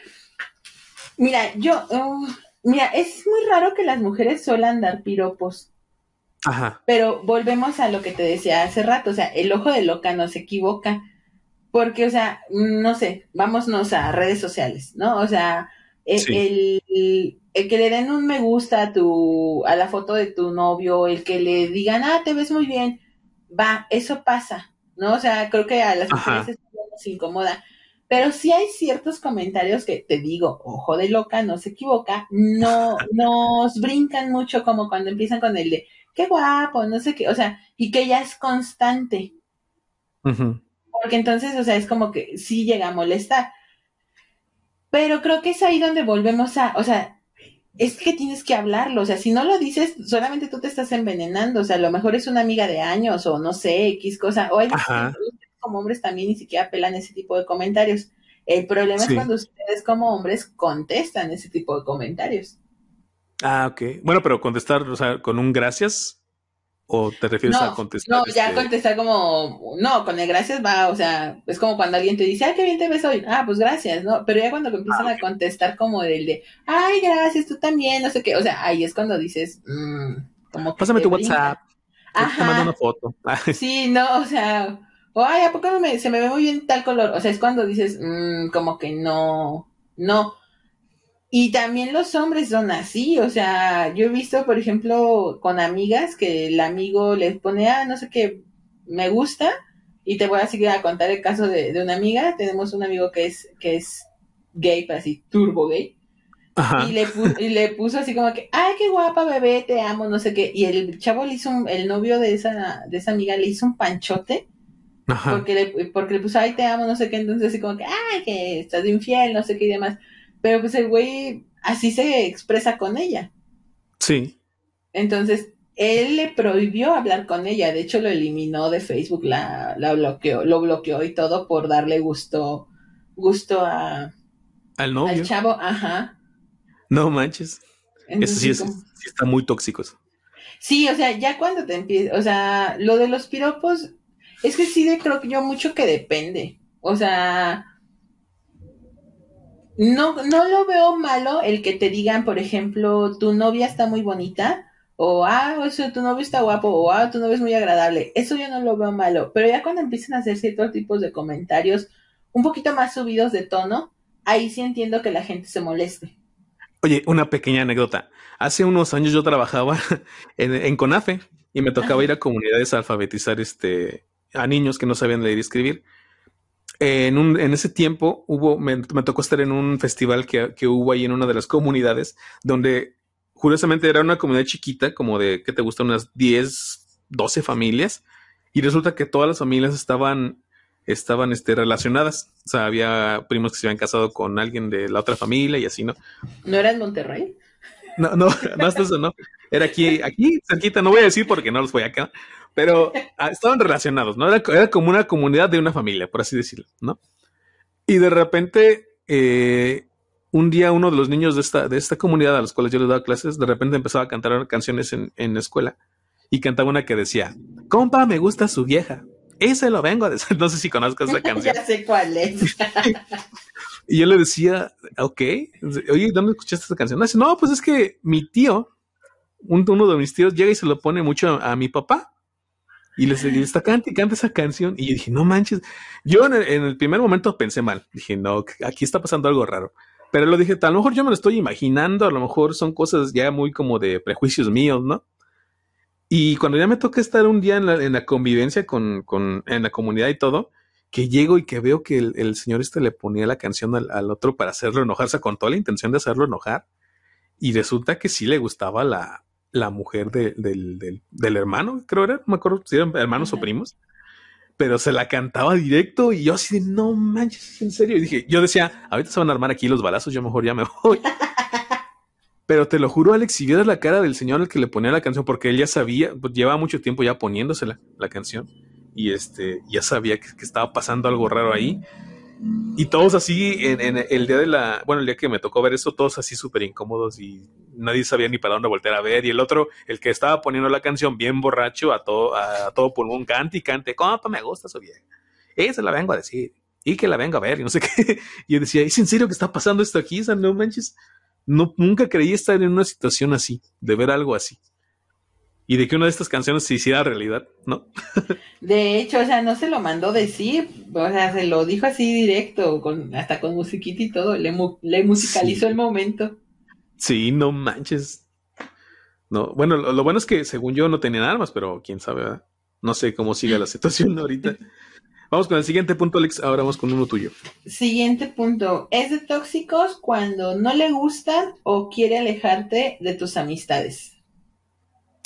mira, yo, uh, Mira, es muy raro que las mujeres suelan dar piropos. Ajá. Pero volvemos a lo que te decía hace rato, o sea, el ojo de loca no se equivoca. Porque, o sea, no sé, vámonos a redes sociales, ¿no? O sea, el, el, que le den un me gusta a tu, a la foto de tu novio, el que le digan, ah, te ves muy bien, va, eso pasa, ¿no? O sea, creo que a las mujeres eso nos incomoda. Pero sí hay ciertos comentarios que te digo, ojo de loca, no se equivoca, no (laughs) nos brincan mucho como cuando empiezan con el de qué guapo, no sé qué, o sea, y que ya es constante. Porque entonces, o sea, es como que sí llega a molestar. Pero creo que es ahí donde volvemos a, o sea, es que tienes que hablarlo, o sea, si no lo dices, solamente tú te estás envenenando, o sea, a lo mejor es una amiga de años o no sé, X cosa, o hay como hombres también ni siquiera apelan ese tipo de comentarios. El problema es cuando ustedes como hombres contestan ese tipo de comentarios. Ah, ok. Bueno, pero contestar, o sea, con un gracias o te refieres a contestar. No, ya este contestar como, no, con el gracias va, o sea, es como cuando alguien te dice, ay, qué bien te ves hoy. Ah, pues gracias, ¿no? Pero ya cuando empiezan ah, a contestar como del de, ay, gracias, tú también, no sé qué, o sea, ahí es cuando dices, mmm, como Pásame tu WhatsApp. Ajá. Te mando una foto. (laughs) sí, no, o sea, O, ay, ¿a poco se me ve muy bien tal color? O sea, es cuando dices, mmm, como que no, no. Y también los hombres son así, o sea, yo he visto, por ejemplo, con amigas que el amigo les pone, ah, no sé qué, me gusta, y te voy a seguir a contar el caso de, de una amiga, tenemos un amigo que es, que es gay, así, turbo gay, y le, y le puso así como que, ay, qué guapa bebé, te amo, no sé qué. Y el chavo le hizo, un, el novio de esa, de esa amiga le hizo un panchote. Porque le, porque le puso, ay, te amo, no sé qué. Entonces así como que, ay, que estás de infiel, no sé qué y demás. Pero pues el güey así se expresa con ella. Sí. Entonces, él le prohibió hablar con ella. De hecho, lo eliminó de Facebook, la, la bloqueó, lo bloqueó y todo por darle gusto, gusto a, al novio. Al chavo, ajá. No manches. eso sí, es, está muy tóxico. Sí, o sea, ya cuando te empiezas, o sea, lo de los piropos, es que sí de, creo que yo mucho que depende. O sea, no, no lo veo malo el que te digan, por ejemplo, tu novia está muy bonita, o ah, o sea, tu novio está guapo, o ah, tu novio es muy agradable. Eso yo no lo veo malo. Pero ya cuando empiezan a hacer ciertos tipos de comentarios un poquito más subidos de tono, ahí sí entiendo que la gente se moleste. Oye, una pequeña anécdota. Hace unos años yo trabajaba (laughs) en, CONAFE y me tocaba ir a comunidades a alfabetizar este, a niños que no sabían leer y escribir. En, un, en ese tiempo hubo, me, tocó estar en un festival que, que, hubo ahí en una de las comunidades, donde curiosamente era una comunidad chiquita, como de, ¿qué te gusta? Unas 10, 12 familias, y resulta que todas las familias estaban estaban este, relacionadas. O sea, había primos que se habían casado con alguien de la otra familia y así, ¿no? ¿No era en Monterrey? No, no, (laughs) no hasta eso, no. Era aquí, aquí, cerquita, no voy a decir porque no los voy acá, pero ah, estaban relacionados, ¿no? Era, como una comunidad de una familia, por así decirlo, ¿no? Y de repente, eh, un día uno de los niños de esta, de esta comunidad a los cuales yo les daba clases, de repente empezaba a cantar canciones en, en la escuela y cantaba una que decía, compa, me gusta su vieja. Ese lo vengo a decir. (laughs) No sé si conozcas esa (laughs) canción. ya sé cuál es. Y yo le decía, ok, oye, ¿dónde escuchaste esta canción? dice, no, pues es que mi tío, uno de mis tíos, llega y se lo pone mucho a, mi papá. Y le está canta canta esa canción. Y yo dije, no manches. Yo en el, primer momento pensé mal. Dije, no, aquí está pasando algo raro. Pero lo dije, a lo mejor yo me lo estoy imaginando, a lo mejor son cosas ya muy como de prejuicios míos, ¿no? Y cuando ya me toca estar un día en la, en la convivencia con, con, en la comunidad y todo, que llego y que veo que el, señor este le ponía la canción al, otro para hacerlo enojarse con toda la intención de hacerlo enojar. Y resulta que sí le gustaba la, la mujer del, del, del, hermano, creo era, no me acuerdo si eran hermanos o primos. Pero se la cantaba directo y yo así de no manches, en serio. Y dije, yo decía, ahorita se van a armar aquí los balazos, yo mejor ya me (laughs) voy. Pero te lo juro, Alex, si vieras la cara del señor al que le ponía la canción, porque él ya sabía, pues, llevaba mucho tiempo ya poniéndosela la canción, y este, ya sabía que, estaba pasando algo raro ahí. Y todos así, en, el día de la, bueno, el día que me tocó ver eso, todos así súper incómodos y nadie sabía ni para dónde voltear a ver. Y el otro, el que estaba poniendo la canción bien borracho, a todo, a, todo pulmón, cante y cante, ¿cómo me gusta eso bien? Esa la vengo a decir. Y que la vengo a ver, y no sé (laughs) qué. Y yo decía, ¿es en serio que está pasando esto aquí? O no manches no, nunca creí estar en una situación así, de ver algo así. Y de que una de estas canciones se hiciera realidad, ¿no? De hecho, o sea, no se lo mandó decir, o sea, se lo dijo así directo, con, hasta con musiquita y todo, le, le musicalizó el momento. Sí, no manches. No, bueno, lo, lo, bueno es que según yo no tenían armas, pero quién sabe, ¿verdad? No sé cómo sigue la situación (laughs) ahorita. Vamos con el siguiente punto, Alex. Ahora vamos con uno tuyo. Siguiente punto. Es de tóxicos cuando no le gustan o quiere alejarte de tus amistades.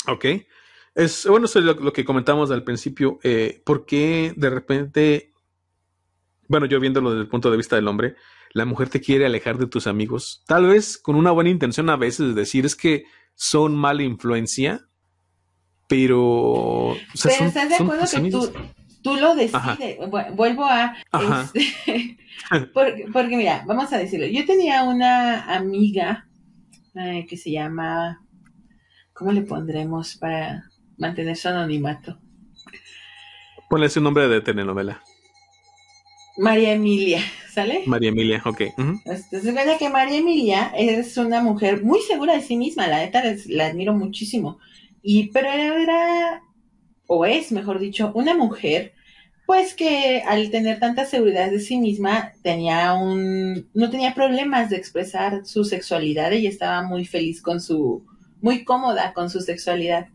Ok. Es bueno, eso es lo, que comentamos al principio. Eh, ¿Por qué de repente, bueno, yo viéndolo desde el punto de vista del hombre, la mujer te quiere alejar de tus amigos? Tal vez con una buena intención a veces decir es que son mala influencia, pero. estás de acuerdo que tú, Tú lo decides. Vuelvo a... Este, (laughs) porque, mira, vamos a decirlo. Yo tenía una amiga que se llama... ¿Cómo le pondremos para mantener su anonimato? Ponle ese nombre de telenovela. María Emilia, ¿sale? María Emilia, ok. Entonces, se que María Emilia es una mujer muy segura de sí misma, la neta la admiro muchísimo. Y, pero era o es, mejor dicho, una mujer pues que al tener tanta seguridad de sí misma tenía un no tenía problemas de expresar su sexualidad y estaba muy feliz con su muy cómoda con su sexualidad.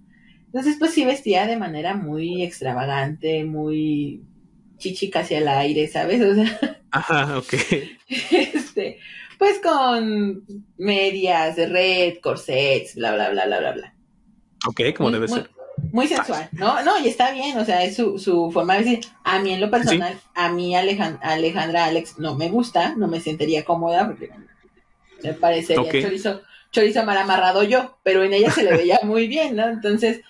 Entonces pues sí vestía de manera muy extravagante muy chichi casi al aire sabes o sea (laughs) ajá ok. este pues con medias de red corsets bla bla bla bla bla bla. Ok como debe ser. muy sensual, ¿no? No, y está bien, o sea, es su, su forma de decir, a mí en lo personal, a mí Alejandra Alex no me gusta, no me sentiría cómoda porque me parecería chorizo, chorizo mal amarrado yo, pero en ella se le veía (laughs) muy bien, ¿no? Entonces,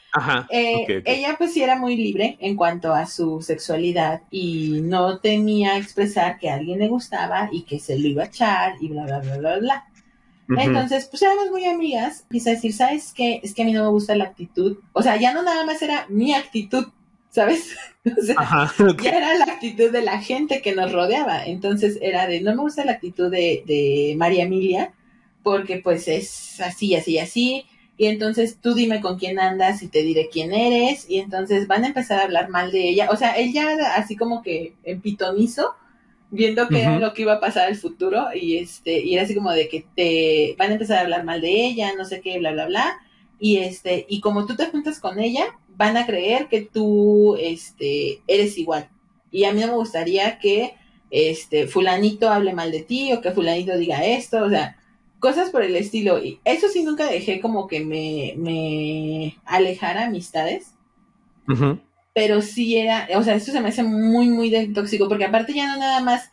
eh, ella pues sí era muy libre en cuanto a su sexualidad y no tenía expresar que a alguien le gustaba y que se lo iba a echar y bla, bla, bla, bla, bla. Entonces, pues éramos muy amigas. Quise decir, ¿sabes qué? Es que a mí no me gusta la actitud. O sea, ya no nada más era mi actitud, ¿sabes? (laughs) O sea, ya era la actitud de la gente que nos rodeaba. Entonces era de, no me gusta la actitud de, de María Emilia, porque pues es así, así, así. Y entonces tú dime con quién andas y te diré quién eres. Y entonces van a empezar a hablar mal de ella. O sea, ella así como que en pitonizo viendo qué era lo que iba a pasar el futuro y este y era así como de que te van a empezar a hablar mal de ella, no sé qué, bla bla bla y este y como tú te juntas con ella van a creer que tú este eres igual y a mí no me gustaría que este fulanito hable mal de ti o que fulanito diga esto, o sea, cosas por el estilo y eso sí nunca dejé como que me me alejara amistades pero sí era, o sea, esto se me hace muy, muy tóxico, porque aparte ya no nada más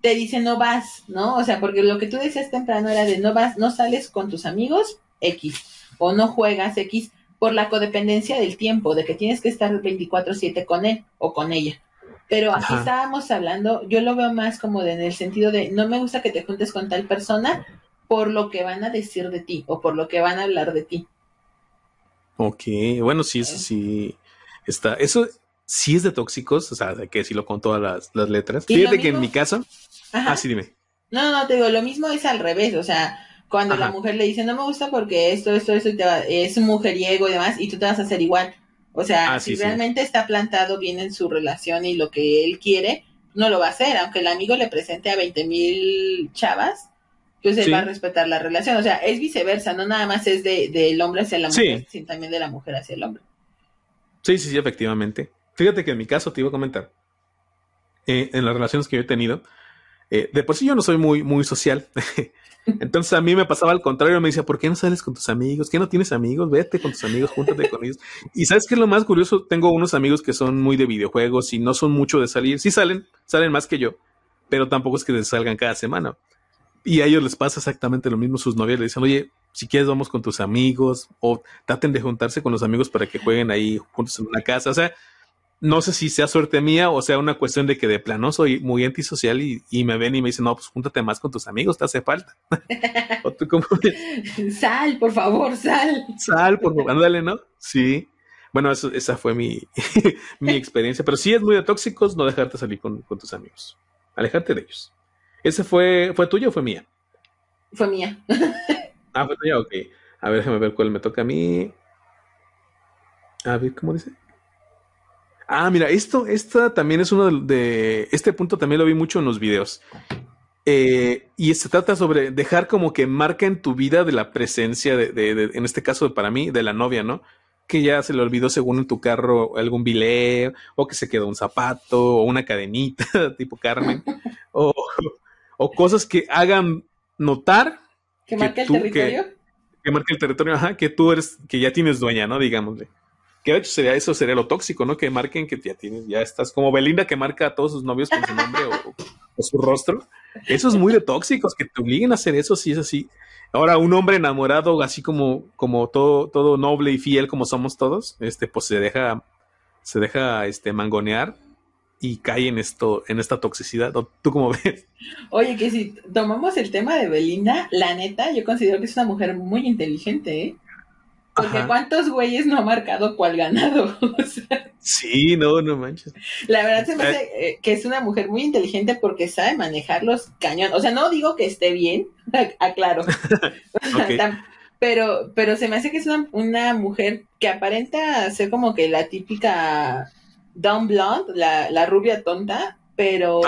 te dice no vas, ¿no? O sea, porque lo que tú decías temprano era de no vas, no sales con tus amigos X, o no juegas X, por la codependencia del tiempo, de que tienes que estar 24/7 con él o con ella. Pero aquí estábamos hablando, yo lo veo más como de, en el sentido de no me gusta que te juntes con tal persona por lo que van a decir de ti o por lo que van a hablar de ti. Ok, bueno, sí, eso sí Está, eso sí es de tóxicos, o sea, que decirlo con todas las, letras. Fíjate que en mi caso. Ajá. Ah, sí, dime. No, no, te digo, lo mismo es al revés, o sea, cuando la mujer le dice no me gusta porque esto, esto, esto, es un mujeriego y demás, y tú te vas a hacer igual. O sea, ah, si realmente está plantado bien en su relación y lo que él quiere, no lo va a hacer, aunque el amigo le presente a 20 mil chavas, pues él va a respetar la relación. O sea, es viceversa, no nada más es del de, hombre hacia la mujer, sino también de la mujer hacia el hombre. Sí, sí, sí, efectivamente. Fíjate que en mi caso te iba a comentar, eh, en las relaciones que yo he tenido, eh, de por sí yo no soy muy, muy social. (laughs) Entonces a mí me pasaba al contrario, me decía, ¿por qué no sales con tus amigos? ¿Qué no tienes amigos? Vete con tus amigos, júntate con ellos. Y sabes qué es lo más curioso, tengo unos amigos que son muy de videojuegos y no son mucho de salir. Sí salen, salen más que yo, pero tampoco es que salgan cada semana. Y a ellos les pasa exactamente lo mismo, sus novias le dicen, oye, si quieres vamos con tus amigos o traten de juntarse con los amigos para que jueguen ahí juntos en una casa. O sea, no sé si sea suerte mía o sea una cuestión de que de plano soy muy antisocial y, y me ven y me dicen, no, pues júntate más con tus amigos, te hace falta. (laughs) (laughs) sal, por favor, sal. Sal, por favor, ándale, ¿no? Sí. Bueno, eso, esa fue mi, (laughs) mi experiencia, pero sí es muy de tóxicos no dejarte salir con, con tus amigos, alejarte de ellos. ¿Ese fue, fue tuyo o fue mía? Fue mía. (laughs) Ah, pues ya, ok. A ver, déjame ver cuál me toca a mí. A ver, ¿cómo dice? Ah, mira, esto, esta también es uno de, Este punto también lo vi mucho en los videos. Eh, y se trata sobre dejar como que marca en tu vida de la presencia de, de, en este caso para mí, de la novia, ¿no? Que ya se le olvidó según en tu carro algún bilé, o que se quedó un zapato, o una cadenita, (laughs) tipo Carmen, o, o cosas que hagan notar ¿Que marque el territorio? Que, marque el territorio, ajá, que tú eres, que ya tienes dueña, ¿no? Digámosle. Que de hecho sería, eso sería lo tóxico, ¿no? Que marquen que ya tienes, ya estás, como Belinda que marca a todos sus novios con su nombre o, su rostro. Eso es muy de tóxicos, que te obliguen a hacer eso si es así. Ahora, un hombre enamorado, así como, como todo, todo noble y fiel como somos todos, este, pues se deja, se deja este mangonear y cae en esto, en esta toxicidad. ¿Tú cómo (laughs) ves? Oye, que si tomamos el tema de Belinda, la neta, yo considero que es una mujer muy inteligente, ¿eh? Porque cuántos güeyes no ha marcado cuál ganado. (laughs) sí, no, no manches. La verdad se me hace eh, que es una mujer muy inteligente porque sabe manejar los cañones. O sea, no digo que esté bien, (laughs) aclaro. pero, pero se me hace que es una, una mujer que aparenta ser como que la típica Dumb Blonde, la, la rubia tonta, pero,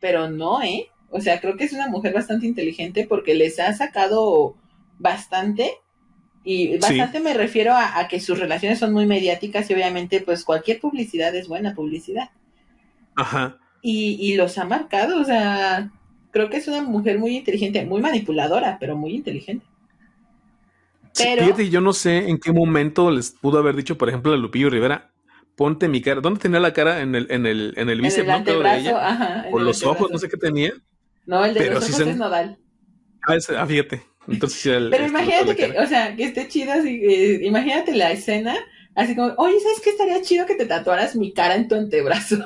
pero no, ¿eh? O sea, creo que es una mujer bastante inteligente porque les ha sacado bastante. Y bastante me refiero a, que sus relaciones son muy mediáticas y obviamente pues cualquier publicidad es buena publicidad. Ajá. Y, y los ha marcado, o sea, creo que es una mujer muy inteligente, muy manipuladora, pero muy inteligente. Pero... fíjate, yo no sé en qué momento les pudo haber dicho, por ejemplo, a Lupillo Rivera, ponte mi cara. ¿Dónde tenía la cara? En el, en el, en el bíceps, ¿no? De ella. Ajá, o los ojos, no sé qué tenía. No, el de los ojos es nodal. Ah, ah, fíjate. Entonces, el, Pero imagínate que, o sea, que esté chido así, eh, imagínate la escena, así como, oye, ¿sabes qué estaría chido que te tatuaras mi cara en tu antebrazo?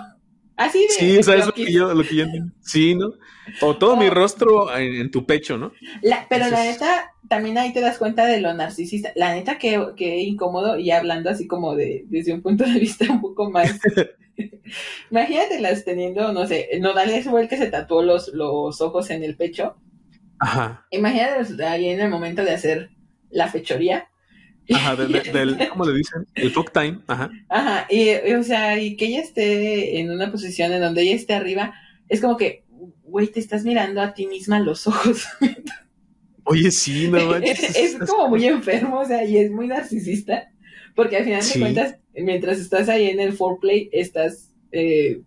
Así de. Sí, ¿sabes lo que yo, lo que yo Sí, ¿no? O todo mi rostro en, tu pecho, ¿no? La, pero la neta, también ahí te das cuenta de lo narcisista. La neta, que, que incómodo, y hablando así como de, desde un punto de vista un poco más. (laughs) Imagínatelas teniendo, no sé, Nodal fue el que se tatuó los, los ojos en el pecho. Ajá. Imagínate ahí en el momento de hacer la fechoría. Ajá, del, (laughs) ¿cómo le dicen? El fuck time, ajá. Ajá, y, o sea, y que ella esté en una posición en donde ella esté arriba, es como que, güey, te estás mirando a ti misma los ojos. (laughs) Oye, sí, no manches. es, como muy enfermo, o sea, y es muy narcisista, porque al final de cuentas, mientras estás ahí en el foreplay, estás eh,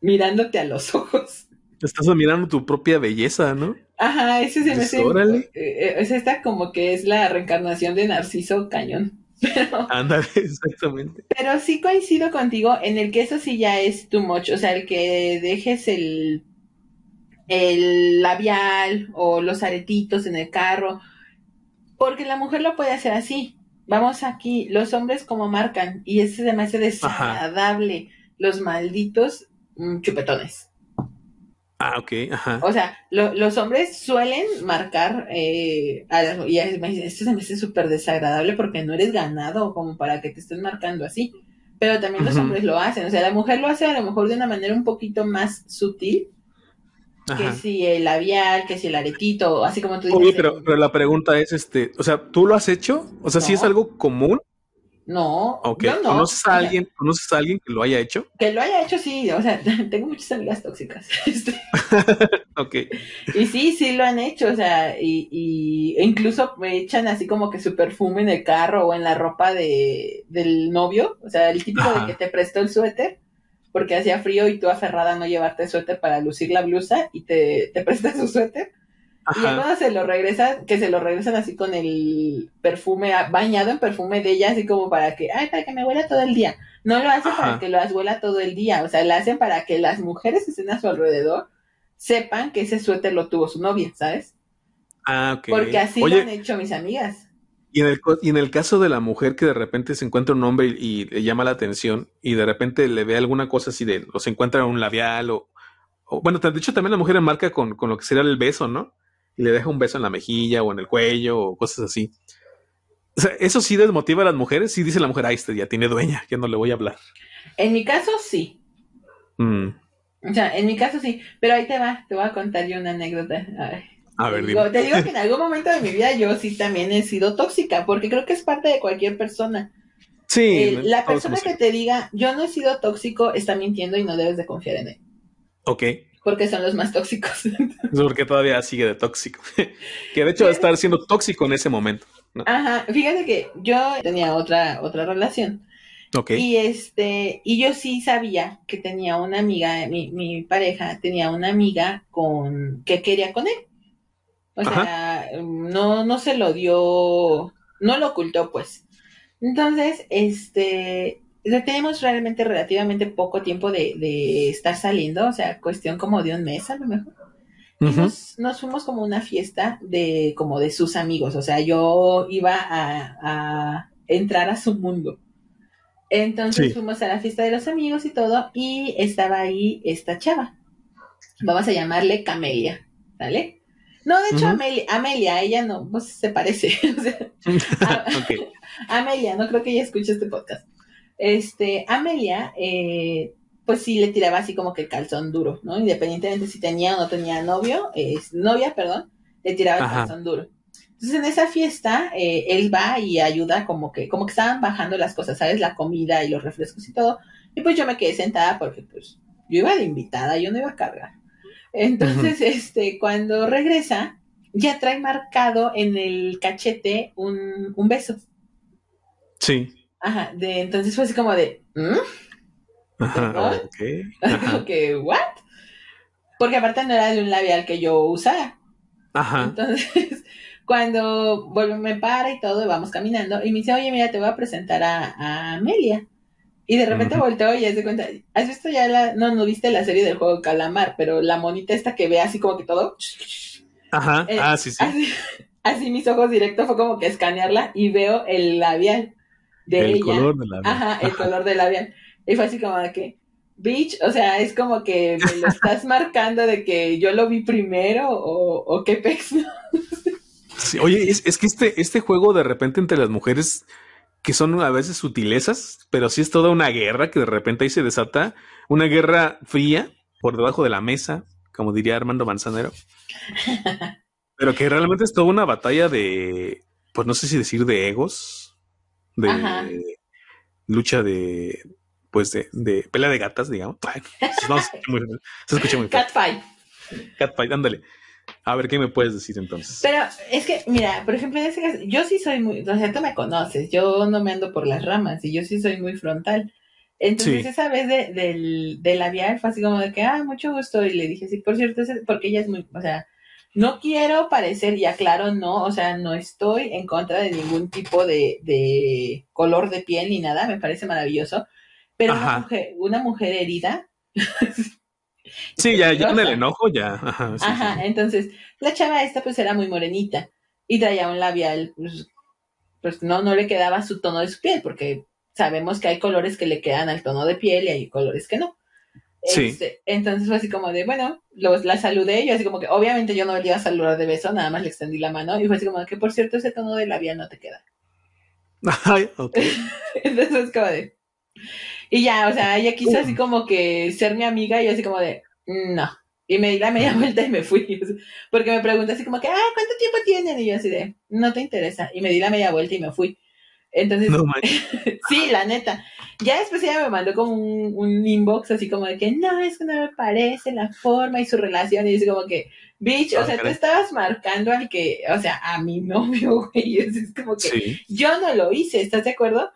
mirándote a los (laughs) ojos. Estás admirando tu propia belleza, ¿no? Ajá, ese se me hace. Eh, eh, es esta como que es la reencarnación de Narciso Cañón. (laughs) Pero, Ándale, (laughs) exactamente. Pero sí coincido contigo en el que eso sí ya es too much. O sea, el que dejes el, el labial o los aretitos en el carro. Porque la mujer lo puede hacer así. Vamos aquí, los hombres como marcan. Y ese se me hace desagradable. Los malditos mm, chupetones. Ah, ok, ajá. O sea, los hombres suelen marcar, eh, a las, y esto se me hace súper desagradable porque no eres ganado como para que te estén marcando así. Pero también los hombres lo hacen. O sea, la mujer lo hace a lo mejor de una manera un poquito más sutil. Que si el labial, que si el aretito, así como tú dices. Oye, pero, pero, la pregunta es, este, o sea, ¿tú lo has hecho? O sea, si es algo común no, yo no. ¿Conoces a, alguien, ¿Conoces a alguien que lo haya hecho? Que lo haya hecho, sí. O sea, (laughs) tengo muchas amigas tóxicas. (laughs) Este. ok. Y sí, sí lo han hecho. O sea, y, y e incluso me echan así como que su perfume en el carro o en la ropa de, del novio. O sea, el típico de que te prestó el suéter porque hacía frío y tú aferrada a no llevarte suéter para lucir la blusa y te, te presta su suéter. Y cuando se lo regresan, que se lo regresan así con el perfume, bañado en perfume de ella, así como para que, ay, para que me huela todo el día. No lo hacen para que lo huela todo el día, o sea, lo hacen para que las mujeres que estén a su alrededor sepan que ese suéter lo tuvo su novia, ¿sabes? Ah, ok. Porque así lo han hecho mis amigas. Y en, el, y en el caso de la mujer que de repente se encuentra un hombre y, le llama la atención y de repente le ve alguna cosa así de, o se encuentra un labial o, o bueno, de hecho también la mujer marca con, con lo que sería el beso, ¿no? Y le deja un beso en la mejilla o en el cuello o cosas así. O sea, eso sí desmotiva a las mujeres. Sí dice la mujer, ay, este ya tiene dueña, que no le voy a hablar. En mi caso, sí. Mm. O sea, en mi caso sí. Pero ahí te va, te voy a contar yo una anécdota. a ver, dime. Te digo que en (laughs) algún momento de mi vida yo sí también he sido tóxica, porque creo que es parte de cualquier persona. Sí. Eh, la persona que te diga, yo no he sido tóxico, está mintiendo y no debes de confiar en él. Ok porque son los más tóxicos. (laughs) porque todavía sigue de tóxico. (laughs) que de hecho va a estar siendo tóxico en ese momento. Ajá, fíjate que yo tenía otra, otra relación. Okay. Y este, y yo sí sabía que tenía una amiga, mi, mi pareja tenía una amiga con que quería con él. O sea, no, no se lo dio, no lo ocultó, pues. Entonces, este, tenemos realmente relativamente poco tiempo de, estar saliendo, o sea, cuestión como de un mes a lo mejor. nos, fuimos como una fiesta de como de sus amigos, o sea, yo iba a, entrar a su mundo. Entonces fuimos a la fiesta de los amigos y todo, y estaba ahí esta chava. Vamos a llamarle Camelia, ¿vale? No, de hecho, Amelia, Amelia, ella no, pues se parece. (laughs) (laughs) Amelia, no creo que ella escuche este podcast este, Amelia, eh, pues sí le tiraba así como que el calzón duro, ¿no? Independientemente si tenía o no tenía novio, novia, perdón, le tiraba el calzón duro. Entonces en esa fiesta, eh, él va y ayuda como que, como que estaban bajando las cosas, ¿sabes? La comida y los refrescos y todo. Y pues yo me quedé sentada porque pues yo iba de invitada, yo no iba a cargar. Entonces, este, cuando regresa, ya trae marcado en el cachete un, un beso. Sí. Ajá, de, entonces fue así como de, ¿Mm? Ajá, ok. que, (laughs) ¿what? Porque aparte no era de un labial que yo usara. Ajá. Entonces, (laughs) cuando vuelve, me para y todo, vamos caminando, y me dice, oye, mira, te voy a presentar a, a Amelia. Y de repente volteo y se cuenta, ¿has visto ya la, no, no viste la serie del juego Calamar, pero la monita esta que ve así como que todo? Ajá, eh, ah, sí, sí. Así, (laughs) mis ojos directos fue como que escanearla y veo el labial de el ella. color del labial. Ajá, el color del labial. Y fue así como de que, bitch, o sea, es como que me lo estás marcando de que yo lo vi primero o, o qué pex, sí, oye, es, es, que este, este juego de repente entre las mujeres que son a veces sutilezas, pero sí es toda una guerra que de repente ahí se desata, una guerra fría por debajo de la mesa, como diría Armando Manzanero, (laughs) pero que realmente es toda una batalla de, pues no sé si decir de egos, de lucha de, pues de, de pelea de gatas, digamos. (laughs) No, (laughs) se, escucha muy, se escucha muy Catfight. Catfight, ándale. A ver, ¿qué me puedes decir entonces? Pero es que, mira, por ejemplo, en ese caso, yo sí soy muy, o sea, tú me conoces, yo no me ando por las ramas y yo sí soy muy frontal. Entonces, esa vez de, del, del labial fue así como de que, ah, mucho gusto. Y le dije, sí, por cierto, porque ella es muy, o sea, no quiero parecer, y aclaro, no, o sea, no estoy en contra de ningún tipo de, de color de piel ni nada, me parece maravilloso. Pero una mujer, una mujer herida (laughs) Sí, ya, ya en el (laughs) enojo ya. Ajá, entonces la chava esta pues era muy morenita y traía un labial, pues, pues no, no le quedaba su tono de su piel, porque sabemos que hay colores que le quedan al tono de piel y hay colores que no. Sí. Este, entonces fue así como de, bueno, los, la saludé, yo así como que, obviamente yo no le iba a saludar de beso, nada más le extendí la mano y fue así como que, por cierto, ese tono de labial no te queda. (laughs) Ay, ok. (laughs) entonces como de, y ya, o sea, ella quiso así como que ser mi amiga y yo así como de, no. Y me di la media (laughs) vuelta y me fui. Porque me preguntó así como que, ah, ¿cuánto tiempo tienen? Y yo así de, no te interesa. Y me di la media vuelta y me fui. Entonces, (laughs) sí, la neta. Ya después ella me mandó como un, inbox así como de que, no, es que no me parece la forma y su relación. Y dice como que, bitch, o sea, tú estabas marcando al que, o sea, a mi novio, (laughs) güey. Es como que yo no lo hice, ¿estás de acuerdo?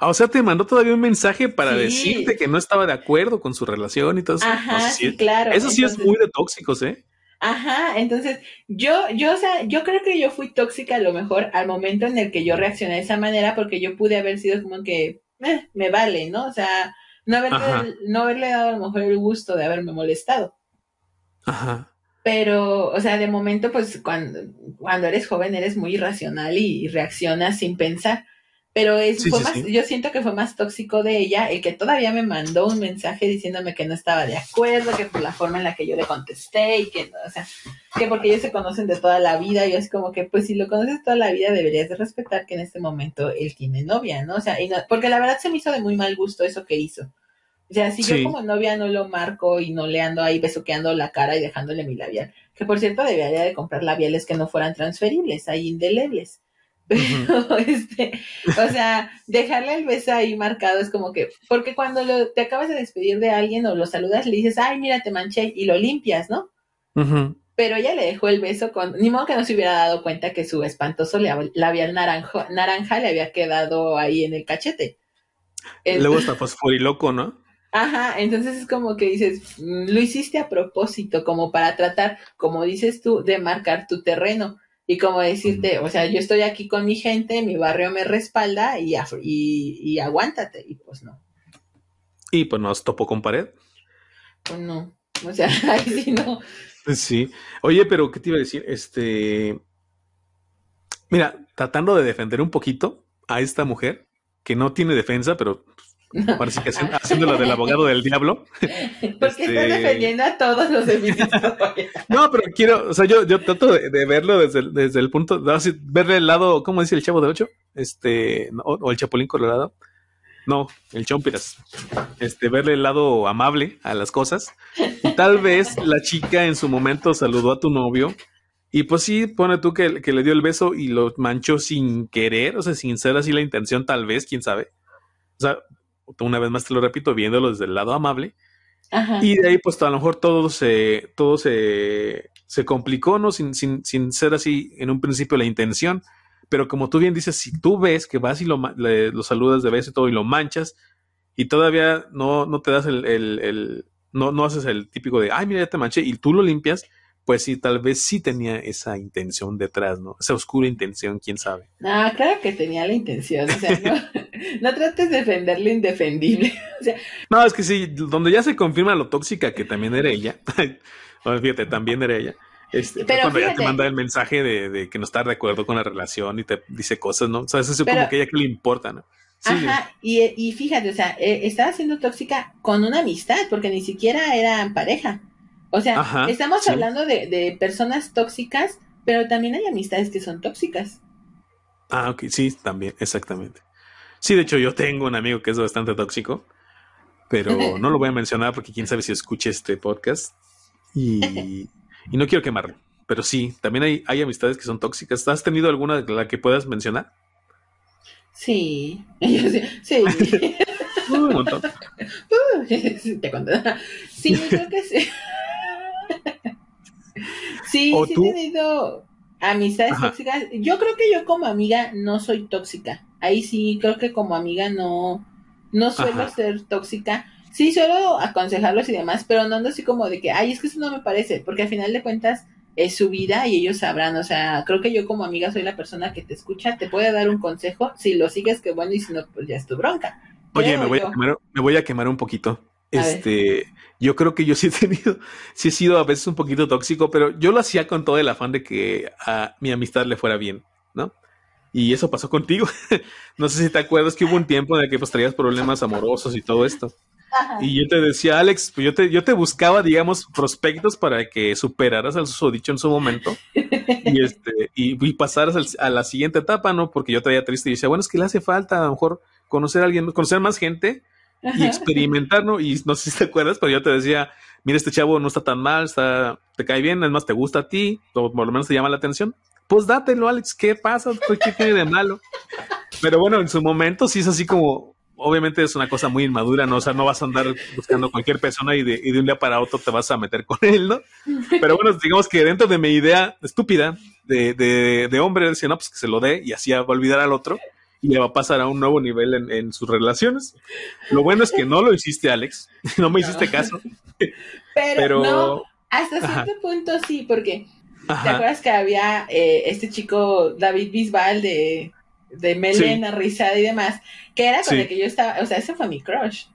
Ah, o sea, te mandó todavía un mensaje para decirte que no estaba de acuerdo con su relación y todo eso. Ajá, sí, claro. Eso sí es muy de tóxicos, ¿eh? Ajá, entonces yo, yo, o sea, yo creo que yo fui tóxica a lo mejor al momento en el que yo reaccioné de esa manera, porque yo pude haber sido como que, eh, me vale, ¿no? O sea, no haberle, no haberle dado a lo mejor el gusto de haberme molestado. Ajá. Pero, o sea, de momento, pues cuando, cuando eres joven eres muy irracional y reaccionas sin pensar. Pero es, fue más, yo siento que fue más tóxico de ella el que todavía me mandó un mensaje diciéndome que no estaba de acuerdo, que por la forma en la que yo le contesté y que, o sea, que porque ellos se conocen de toda la vida, y es como que, pues si lo conoces toda la vida deberías de respetar que en este momento él tiene novia, ¿no? O sea, y no, porque la verdad se me hizo de muy mal gusto eso que hizo. O sea, si yo como novia no lo marco y no le ando ahí besuqueando la cara y dejándole mi labial, que por cierto debería de comprar labiales que no fueran transferibles, ahí indelebles. (laughs) Pero, este, o sea, dejarle el beso ahí marcado es como que, porque cuando te acabas de despedir de alguien o lo saludas, le dices, ay, mira, te manché y lo limpias, ¿no? Pero ella le dejó el beso con, ni modo que no se hubiera dado cuenta que su espantoso labial naranja, naranja le había quedado ahí en el cachete. Luego está fosforiloco, ¿no? Ajá, entonces es como que dices, mm, lo hiciste a propósito, como para tratar, como dices tú, de marcar tu terreno y como decirte, o sea, yo estoy aquí con mi gente, mi barrio me respalda y, y, aguántate. Y pues no. Y pues nos topo con pared. Pues no. O sea, (laughs) ahí sí no. Sí. Oye, pero ¿qué te iba a decir? Este. Mira, tratando de defender un poquito a esta mujer, que no tiene defensa, pero (laughs) Parece que haciendo, lo del abogado del diablo. (laughs) Porque este... defendiendo a todos los feministas. (laughs) no, pero quiero, o sea, yo, yo trato de, verlo desde el, desde el punto, de verle el lado, ¿cómo dice el chavo de ocho? Este, o, el chapulín colorado. No, el chompiras. Este, verle el lado amable a las cosas. Y tal vez la chica en su momento saludó a tu novio Y pues sí, pone tú que, que, le dio el beso y lo manchó sin querer, o sea, sin ser así la intención, tal vez, quién sabe. O sea, una vez más te lo repito, viéndolo desde el lado amable. Y de ahí, pues a lo mejor todo se, todo se, se complicó, ¿no? Sin, sin, sin ser así en un principio la intención. Pero como tú bien dices, si tú ves que vas y lo, lo saludas de beso y todo y lo manchas, y todavía no, no te das el, el, el, no, no haces el típico de, ay, mira, ya te manché, y tú lo limpias, pues sí, tal vez sí tenía esa intención detrás, ¿no? Esa oscura intención, quién sabe. Ah, claro que tenía la intención, o sea, no, (laughs) no trates de defender lo indefendible. (laughs) O sea, no, es que sí, donde ya se confirma lo tóxica que también era ella, (laughs) bueno, fíjate, también era ella. Este, Pero cuando ella te manda el mensaje de, de, que no está de acuerdo con la relación y te dice cosas, ¿no? O sea, eso es como que a ella que le importa, ¿no? Ajá, y, y, fíjate, o sea, eh, estaba siendo tóxica con una amistad, porque ni siquiera eran pareja. O sea, estamos hablando de, personas tóxicas, pero también hay amistades que son tóxicas. Ah, ok, sí, también, exactamente. Sí, de hecho, yo tengo un amigo que es bastante tóxico, pero (laughs) no lo voy a mencionar porque quién sabe si escuche este podcast. (laughs) Y, no quiero quemarlo, pero sí, también hay, hay amistades que son tóxicas. ¿Has tenido alguna de la que puedas mencionar? Sí, (laughs) sí. Un montón. Sí, creo que sí. Sí, sí he tenido amistades tóxicas. Yo creo que yo como amiga no soy tóxica. Ahí sí, creo que como amiga no, no suelo ser tóxica. Sí, suelo aconsejarlos y demás, pero no ando así como de que, ay, es que eso no me parece, porque al final de cuentas es su vida y ellos sabrán, o sea, creo que yo como amiga soy la persona que te escucha, te puede dar un consejo, si lo sigues, que bueno, y si no, pues ya es tu bronca. Oye, me voy, a quemar, me voy a quemar un poquito. Este, yo creo que yo sí he tenido, sí he sido a veces un poquito tóxico, pero yo lo hacía con todo el afán de que a mi amistad le fuera bien, ¿no? Y eso pasó contigo. (laughs) no sé si te acuerdas que hubo un tiempo en el que pues traías problemas amorosos y todo esto. Y yo te decía, Alex, pues yo te, yo te buscaba, digamos, prospectos para que superaras al susodicho en su momento (laughs) y, este, y, pasaras a la siguiente etapa, ¿no? Porque yo te veía triste y decía, bueno, es que le hace falta a lo mejor conocer a alguien, conocer más gente y experimentar, ¿no? Y no sé si te acuerdas, pero yo te decía, mira, este chavo no está tan mal, está, te cae bien, es más, te gusta a ti, o por lo menos te llama la atención. Pues dátelo, Alex, ¿qué pasa? ¿Qué tiene de malo? Pero bueno, en su momento sí es así como, obviamente es una cosa muy inmadura, ¿no? O sea, no vas a andar buscando cualquier persona y de, y de un día para otro te vas a meter con él, ¿no? Pero bueno, digamos que dentro de mi idea estúpida de, de, de hombre, decía, no, pues que se lo dé y así va a olvidar al otro y le va a pasar a un nuevo nivel en, sus relaciones. Lo bueno es que no lo hiciste, Alex. (laughs) No me hiciste caso. (laughs) Pero, no, hasta cierto punto sí, porque ¿te acuerdas que había eh, este chico David Bisbal de, de Melena, Rizada y demás, que era con el que yo estaba, o sea, ese fue mi crush.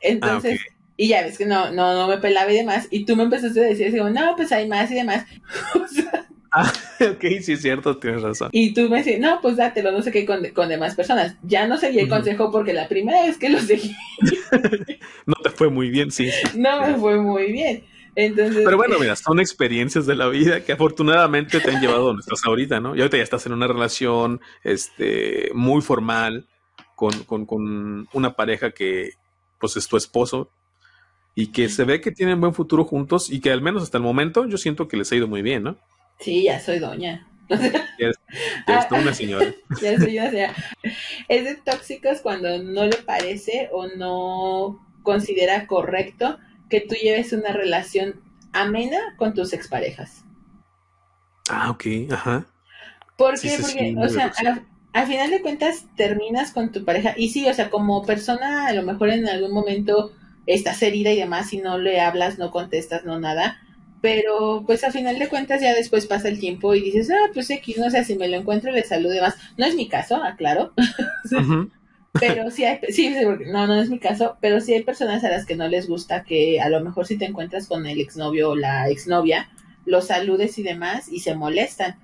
Entonces, ah, y ya ves que no, no, no me pelaba y demás, y tú me empezaste a decir, digo, no, pues hay más y demás. (laughs) o sea, Ah, (laughs) ok, sí es cierto, tienes razón. Y tú me dices, no, pues dátelo, no sé qué, con, con demás personas. Ya no seguí el consejo porque la primera vez que lo seguí. (laughs) no te fue muy bien, sí. No me fue muy bien. Entonces, Pero bueno, mira, son experiencias de la vida que afortunadamente te han llevado a donde estás ahorita, ¿no? Y ahorita ya estás en una relación este, muy formal con, con, con una pareja que pues es tu esposo y que se ve que tienen buen futuro juntos y que al menos hasta el momento yo siento que les ha ido muy bien, ¿no? Sí, ya soy doña. (laughs) Ya, es, una señora. (laughs) ya soy una señora. Es de tóxicos cuando no le parece o no considera correcto que tú lleves una relación amena con tus exparejas. Ah, ok, ajá. ¿Por qué? Porque, o sea, al, final de cuentas terminas con tu pareja y sí, o sea, como persona a lo mejor en algún momento estás herida y demás y no le hablas, no contestas, no nada, pero pues a final de cuentas ya después pasa el tiempo y dices, ah, pues X, no sé, si me lo encuentro le salude más. No es mi caso, aclaro. (laughs) pero sí hay, sí, no, no es mi caso, pero sí hay personas a las que no les gusta que a lo mejor si te encuentras con el exnovio o la exnovia, los saludes y demás y se molestan.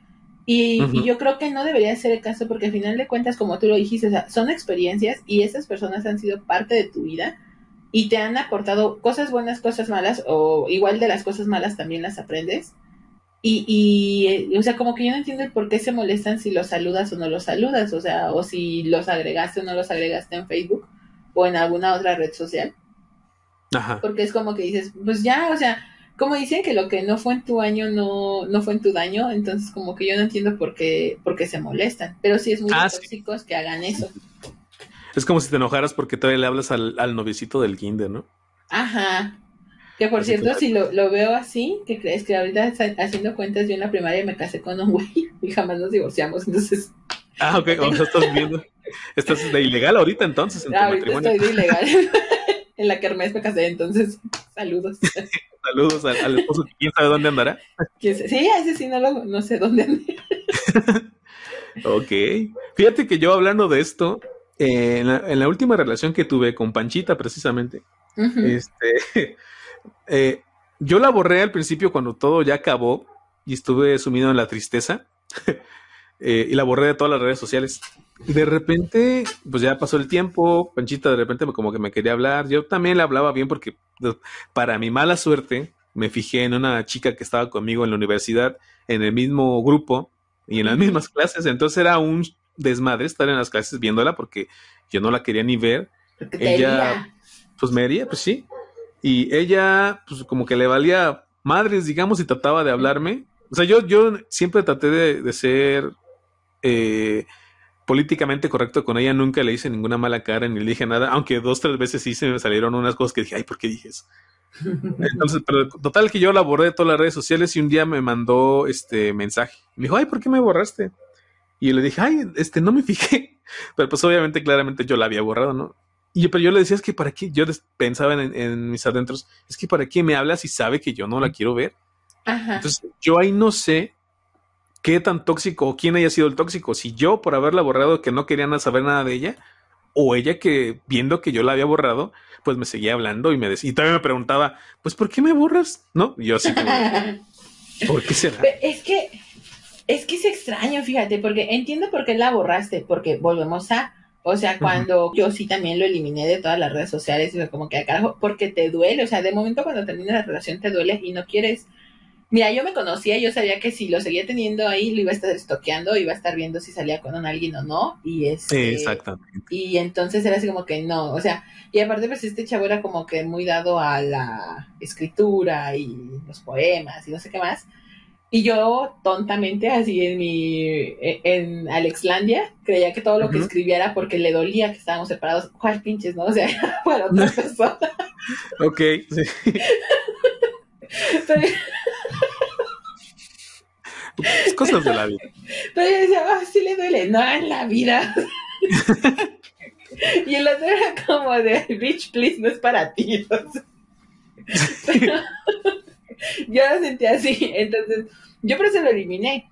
Y, y, yo creo que no debería ser el caso porque al final de cuentas, como tú lo dijiste, son experiencias y esas personas han sido parte de tu vida y te han aportado cosas buenas, cosas malas, o igual de las cosas malas también las aprendes. Y, y, o sea, como que yo no entiendo por qué se molestan si los saludas o no los saludas, o sea, o si los agregaste o no los agregaste en Facebook o en alguna otra red social. Ajá. Porque es como que dices, pues ya, o sea, como dicen que lo que no fue en tu año no, no fue en tu daño, entonces como que yo no entiendo por qué, por qué se molestan. Pero sí es muy ah, tóxicos que hagan eso. Es como si te enojaras porque todavía le hablas al, al novicito del kinder, ¿no? Ajá. Que por cierto, si lo, lo, veo así, que crees que ahorita haciendo cuentas, yo en la primaria me casé con un güey y jamás nos divorciamos, entonces... Ah, ok, o sea, estás viendo. Estás de ilegal ahorita entonces en ahorita estoy de ilegal. (laughs) en la kermés me casé, entonces, saludos. (laughs) saludos al, esposo quién sabe dónde andará. Sí, ese sí no, lo, no sé dónde anda. (laughs) ok. Fíjate que yo hablando de esto, eh, en, la, en, la, última relación que tuve con Panchita precisamente, este (laughs) eh, yo la borré al principio cuando todo ya acabó y estuve sumido en la tristeza. (laughs) Eh, y la borré de todas las redes sociales. Y de repente, pues ya pasó el tiempo, Panchita de repente como que me quería hablar. Yo también le hablaba bien porque para mi mala suerte me fijé en una chica que estaba conmigo en la universidad, en el mismo grupo y en las mismas clases. Entonces era un desmadre estar en las clases viéndola porque yo no la quería ni ver. Ella, pues me haría, pues sí. Y ella, pues como que le valía madres, digamos, y trataba de hablarme. O sea, yo, yo siempre traté de, ser eh, políticamente correcto con ella, nunca le hice ninguna mala cara ni le dije nada, aunque dos, tres veces sí se me salieron unas cosas que dije, ay, ¿por qué dije eso? (laughs) Entonces, pero total que yo la borré de todas las redes sociales y un día me mandó este mensaje. Me dijo, ay, ¿por qué me borraste? Y le dije, ay, este, no me fijé. (laughs) Pero pues obviamente, claramente yo la había borrado, ¿no? Y yo, pero yo le decía, es que para qué, yo pensaba en, mis adentros, es que para qué me habla si sabe que yo no la quiero ver. Entonces, yo ahí no sé qué tan tóxico o quién haya sido el tóxico, si yo por haberla borrado que no quería saber nada de ella, o ella que viendo que yo la había borrado, pues me seguía hablando y me decía, y también me preguntaba, pues ¿por qué me borras? ¿No? Y yo así como, (laughs) ¿por qué será? Es que, es que es extraño, fíjate, porque entiendo por qué la borraste, porque volvemos a o sea, cuando yo sí también lo eliminé de todas las redes sociales, y fue como que acá, porque te duele, o sea, de momento cuando termina la relación te duele y no quieres. Mira, yo me conocía, yo sabía que si lo seguía teniendo ahí, lo iba a estar estoqueando, iba a estar viendo si salía con alguien o no, y este, sí, exactamente. Y entonces era así como que no, o sea, y aparte pues este chavo era como que muy dado a la escritura y los poemas y no sé qué más, y yo, tontamente, así en mi, e, en Alexlandia, creía que todo lo que escribiera porque le dolía que estábamos separados. ¿Cuál pinches, no? O sea, (laughs) para otra persona. ok, sí. Es cosas de la vida. Pero yo decía, ah, sí le duele. No, en la vida. (laughs) y el otro era como de, bitch, please, no es para ti. (laughs) (laughs) yo lo sentía así. (laughs) Entonces, yo por eso lo eliminé.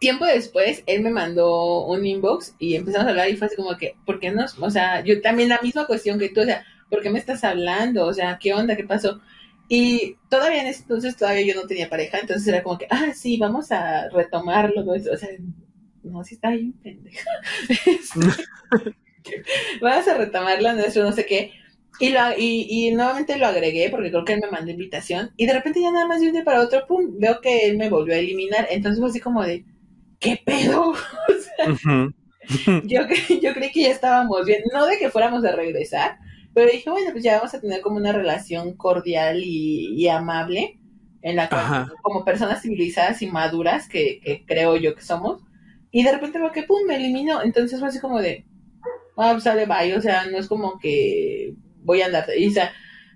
Tiempo después, él me mandó un inbox y empezamos a hablar y fue así como que, ¿por qué no? O sea, yo también la misma cuestión que tú, o sea, ¿por qué me estás hablando? O sea, ¿qué onda? ¿Qué pasó? Y todavía en ese entonces todavía yo no tenía pareja, entonces era como que, ah, sí, vamos a retomarlo. ¿no? O sea, no, sí está bien pendeja. (laughs) vamos a retomarlo nuestro no sé qué. Y, lo, y, y, nuevamente lo agregué porque creo que él me mandó invitación. Y de repente ya nada más de un día para otro, pum, veo que él me volvió a eliminar. Entonces fue así como de, ¿qué pedo? (laughs) (laughs) yo, yo creí que ya estábamos bien. No de que fuéramos a regresar, pero dije, bueno, pues ya vamos a tener como una relación cordial y, amable. En la cual, como personas civilizadas y maduras que, que creo yo que somos. Y de repente veo que, pum, me eliminó. Entonces fue así como de, ah, pues sale bye. O sea, no es como que voy a andar, o sea,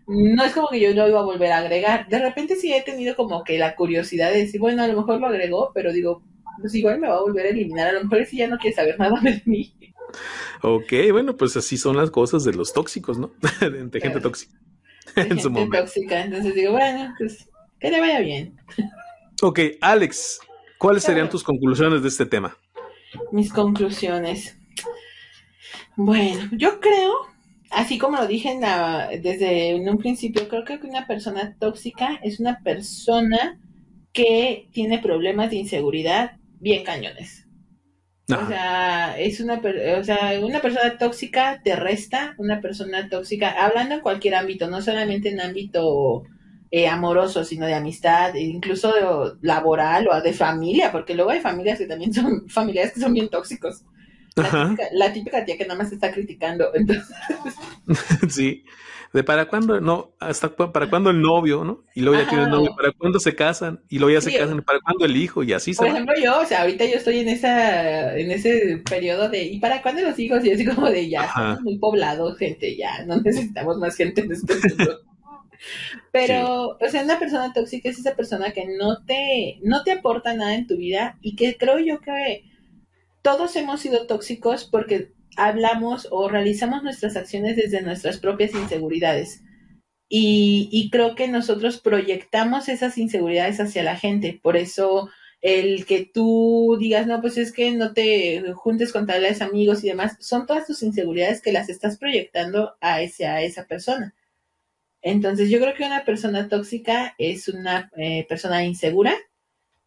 no es como que yo lo iba a volver a agregar. De repente sí he tenido como que la curiosidad de decir, bueno, a lo mejor lo agregó, pero digo, pues igual me va a volver a eliminar. A lo mejor si ya no quiere saber nada de mí. Ok, bueno, pues así son las cosas de los tóxicos, ¿no? (laughs) de gente tóxica. (laughs) en su momento. tóxica, entonces digo, bueno, pues que le vaya bien. ok, Alex, ¿cuáles serían tus conclusiones de este tema? Mis conclusiones. Bueno, yo creo así como lo dije desde un principio, creo que una persona tóxica es una persona que tiene problemas de inseguridad bien cañones. O sea, es una, o sea, una persona tóxica te resta, una persona tóxica, hablando en cualquier ámbito, no solamente en ámbito eh, amoroso, sino de amistad, incluso de, laboral o de familia, porque luego hay familias que también son (laughs) familias que son bien tóxicos. La típica, tía que nada más está criticando. (laughs) sí. De para cuándo, no, hasta para cuándo el novio, ¿no? Y luego ya tiene el novio, para cuándo se casan, y luego ya se casan, para cuándo el hijo, y así Por ejemplo, yo, o sea, ahorita yo estoy en esa, en ese periodo de, ¿y para cuándo los hijos? Y así como de, ya, estamos muy poblados, gente, ya, no necesitamos más gente en este mundo. (laughs) Pero, o sea, una persona tóxica es esa persona que no te, no te aporta nada en tu vida y que creo yo que todos hemos sido tóxicos porque hablamos o realizamos nuestras acciones desde nuestras propias inseguridades. Y, creo que nosotros proyectamos esas inseguridades hacia la gente. Por eso el que tú digas, no, pues es que no te juntes con tales amigos y demás, son todas tus inseguridades que las estás proyectando a, esa persona. Entonces yo creo que una persona tóxica es una eh, persona insegura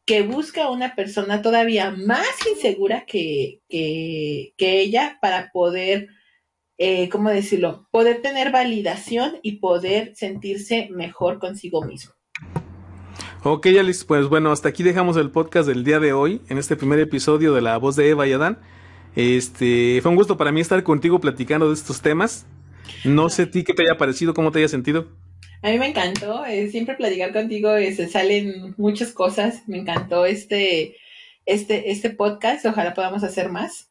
que busca una persona todavía más insegura que, que, ella para poder, eh, ¿cómo decirlo? Poder tener validación y poder sentirse mejor consigo mismo. Ok, Alice, pues bueno, hasta aquí dejamos el podcast del día de hoy, en este primer episodio de La Voz de Eva y Adán. Este, fue un gusto para mí estar contigo platicando de estos temas. No sé a ti qué te haya parecido, cómo te haya sentido. A mí me encantó, eh, siempre platicar contigo, eh, se salen muchas cosas, me encantó este, este, este podcast, ojalá podamos hacer más.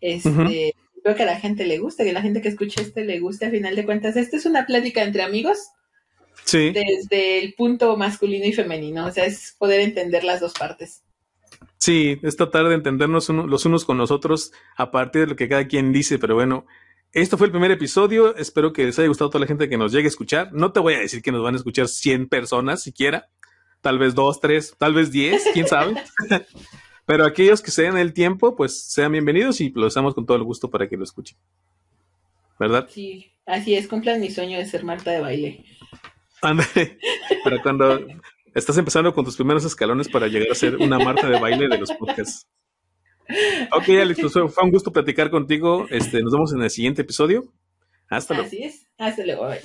Este, Espero que a la gente le guste, que la gente que escuche este le guste, a final de cuentas, esta es una plática entre amigos. Sí. Desde el punto masculino y femenino, o sea, es poder entender las dos partes. Sí, es tratar de entendernos los unos con los otros a partir de lo que cada quien dice, pero bueno, esto fue el primer episodio. Espero que les haya gustado a toda la gente que nos llegue a escuchar. No te voy a decir que nos van a escuchar 100 personas siquiera. Tal vez 2, 3, tal vez 10, quién sabe. (laughs) Pero aquellos que se den el tiempo, pues sean bienvenidos y lo hacemos con todo el gusto para que lo escuchen. ¿Verdad? Sí, así es. Cumplan mi sueño de ser Marta de baile. Ándale. Pero cuando (laughs) estás empezando con tus primeros escalones para llegar a ser una Marta de baile de los podcasts. Ok, Alex, pues, fue un gusto platicar contigo. Este, nos vemos en el siguiente episodio. Hasta luego. Así es. Hasta luego. Bye.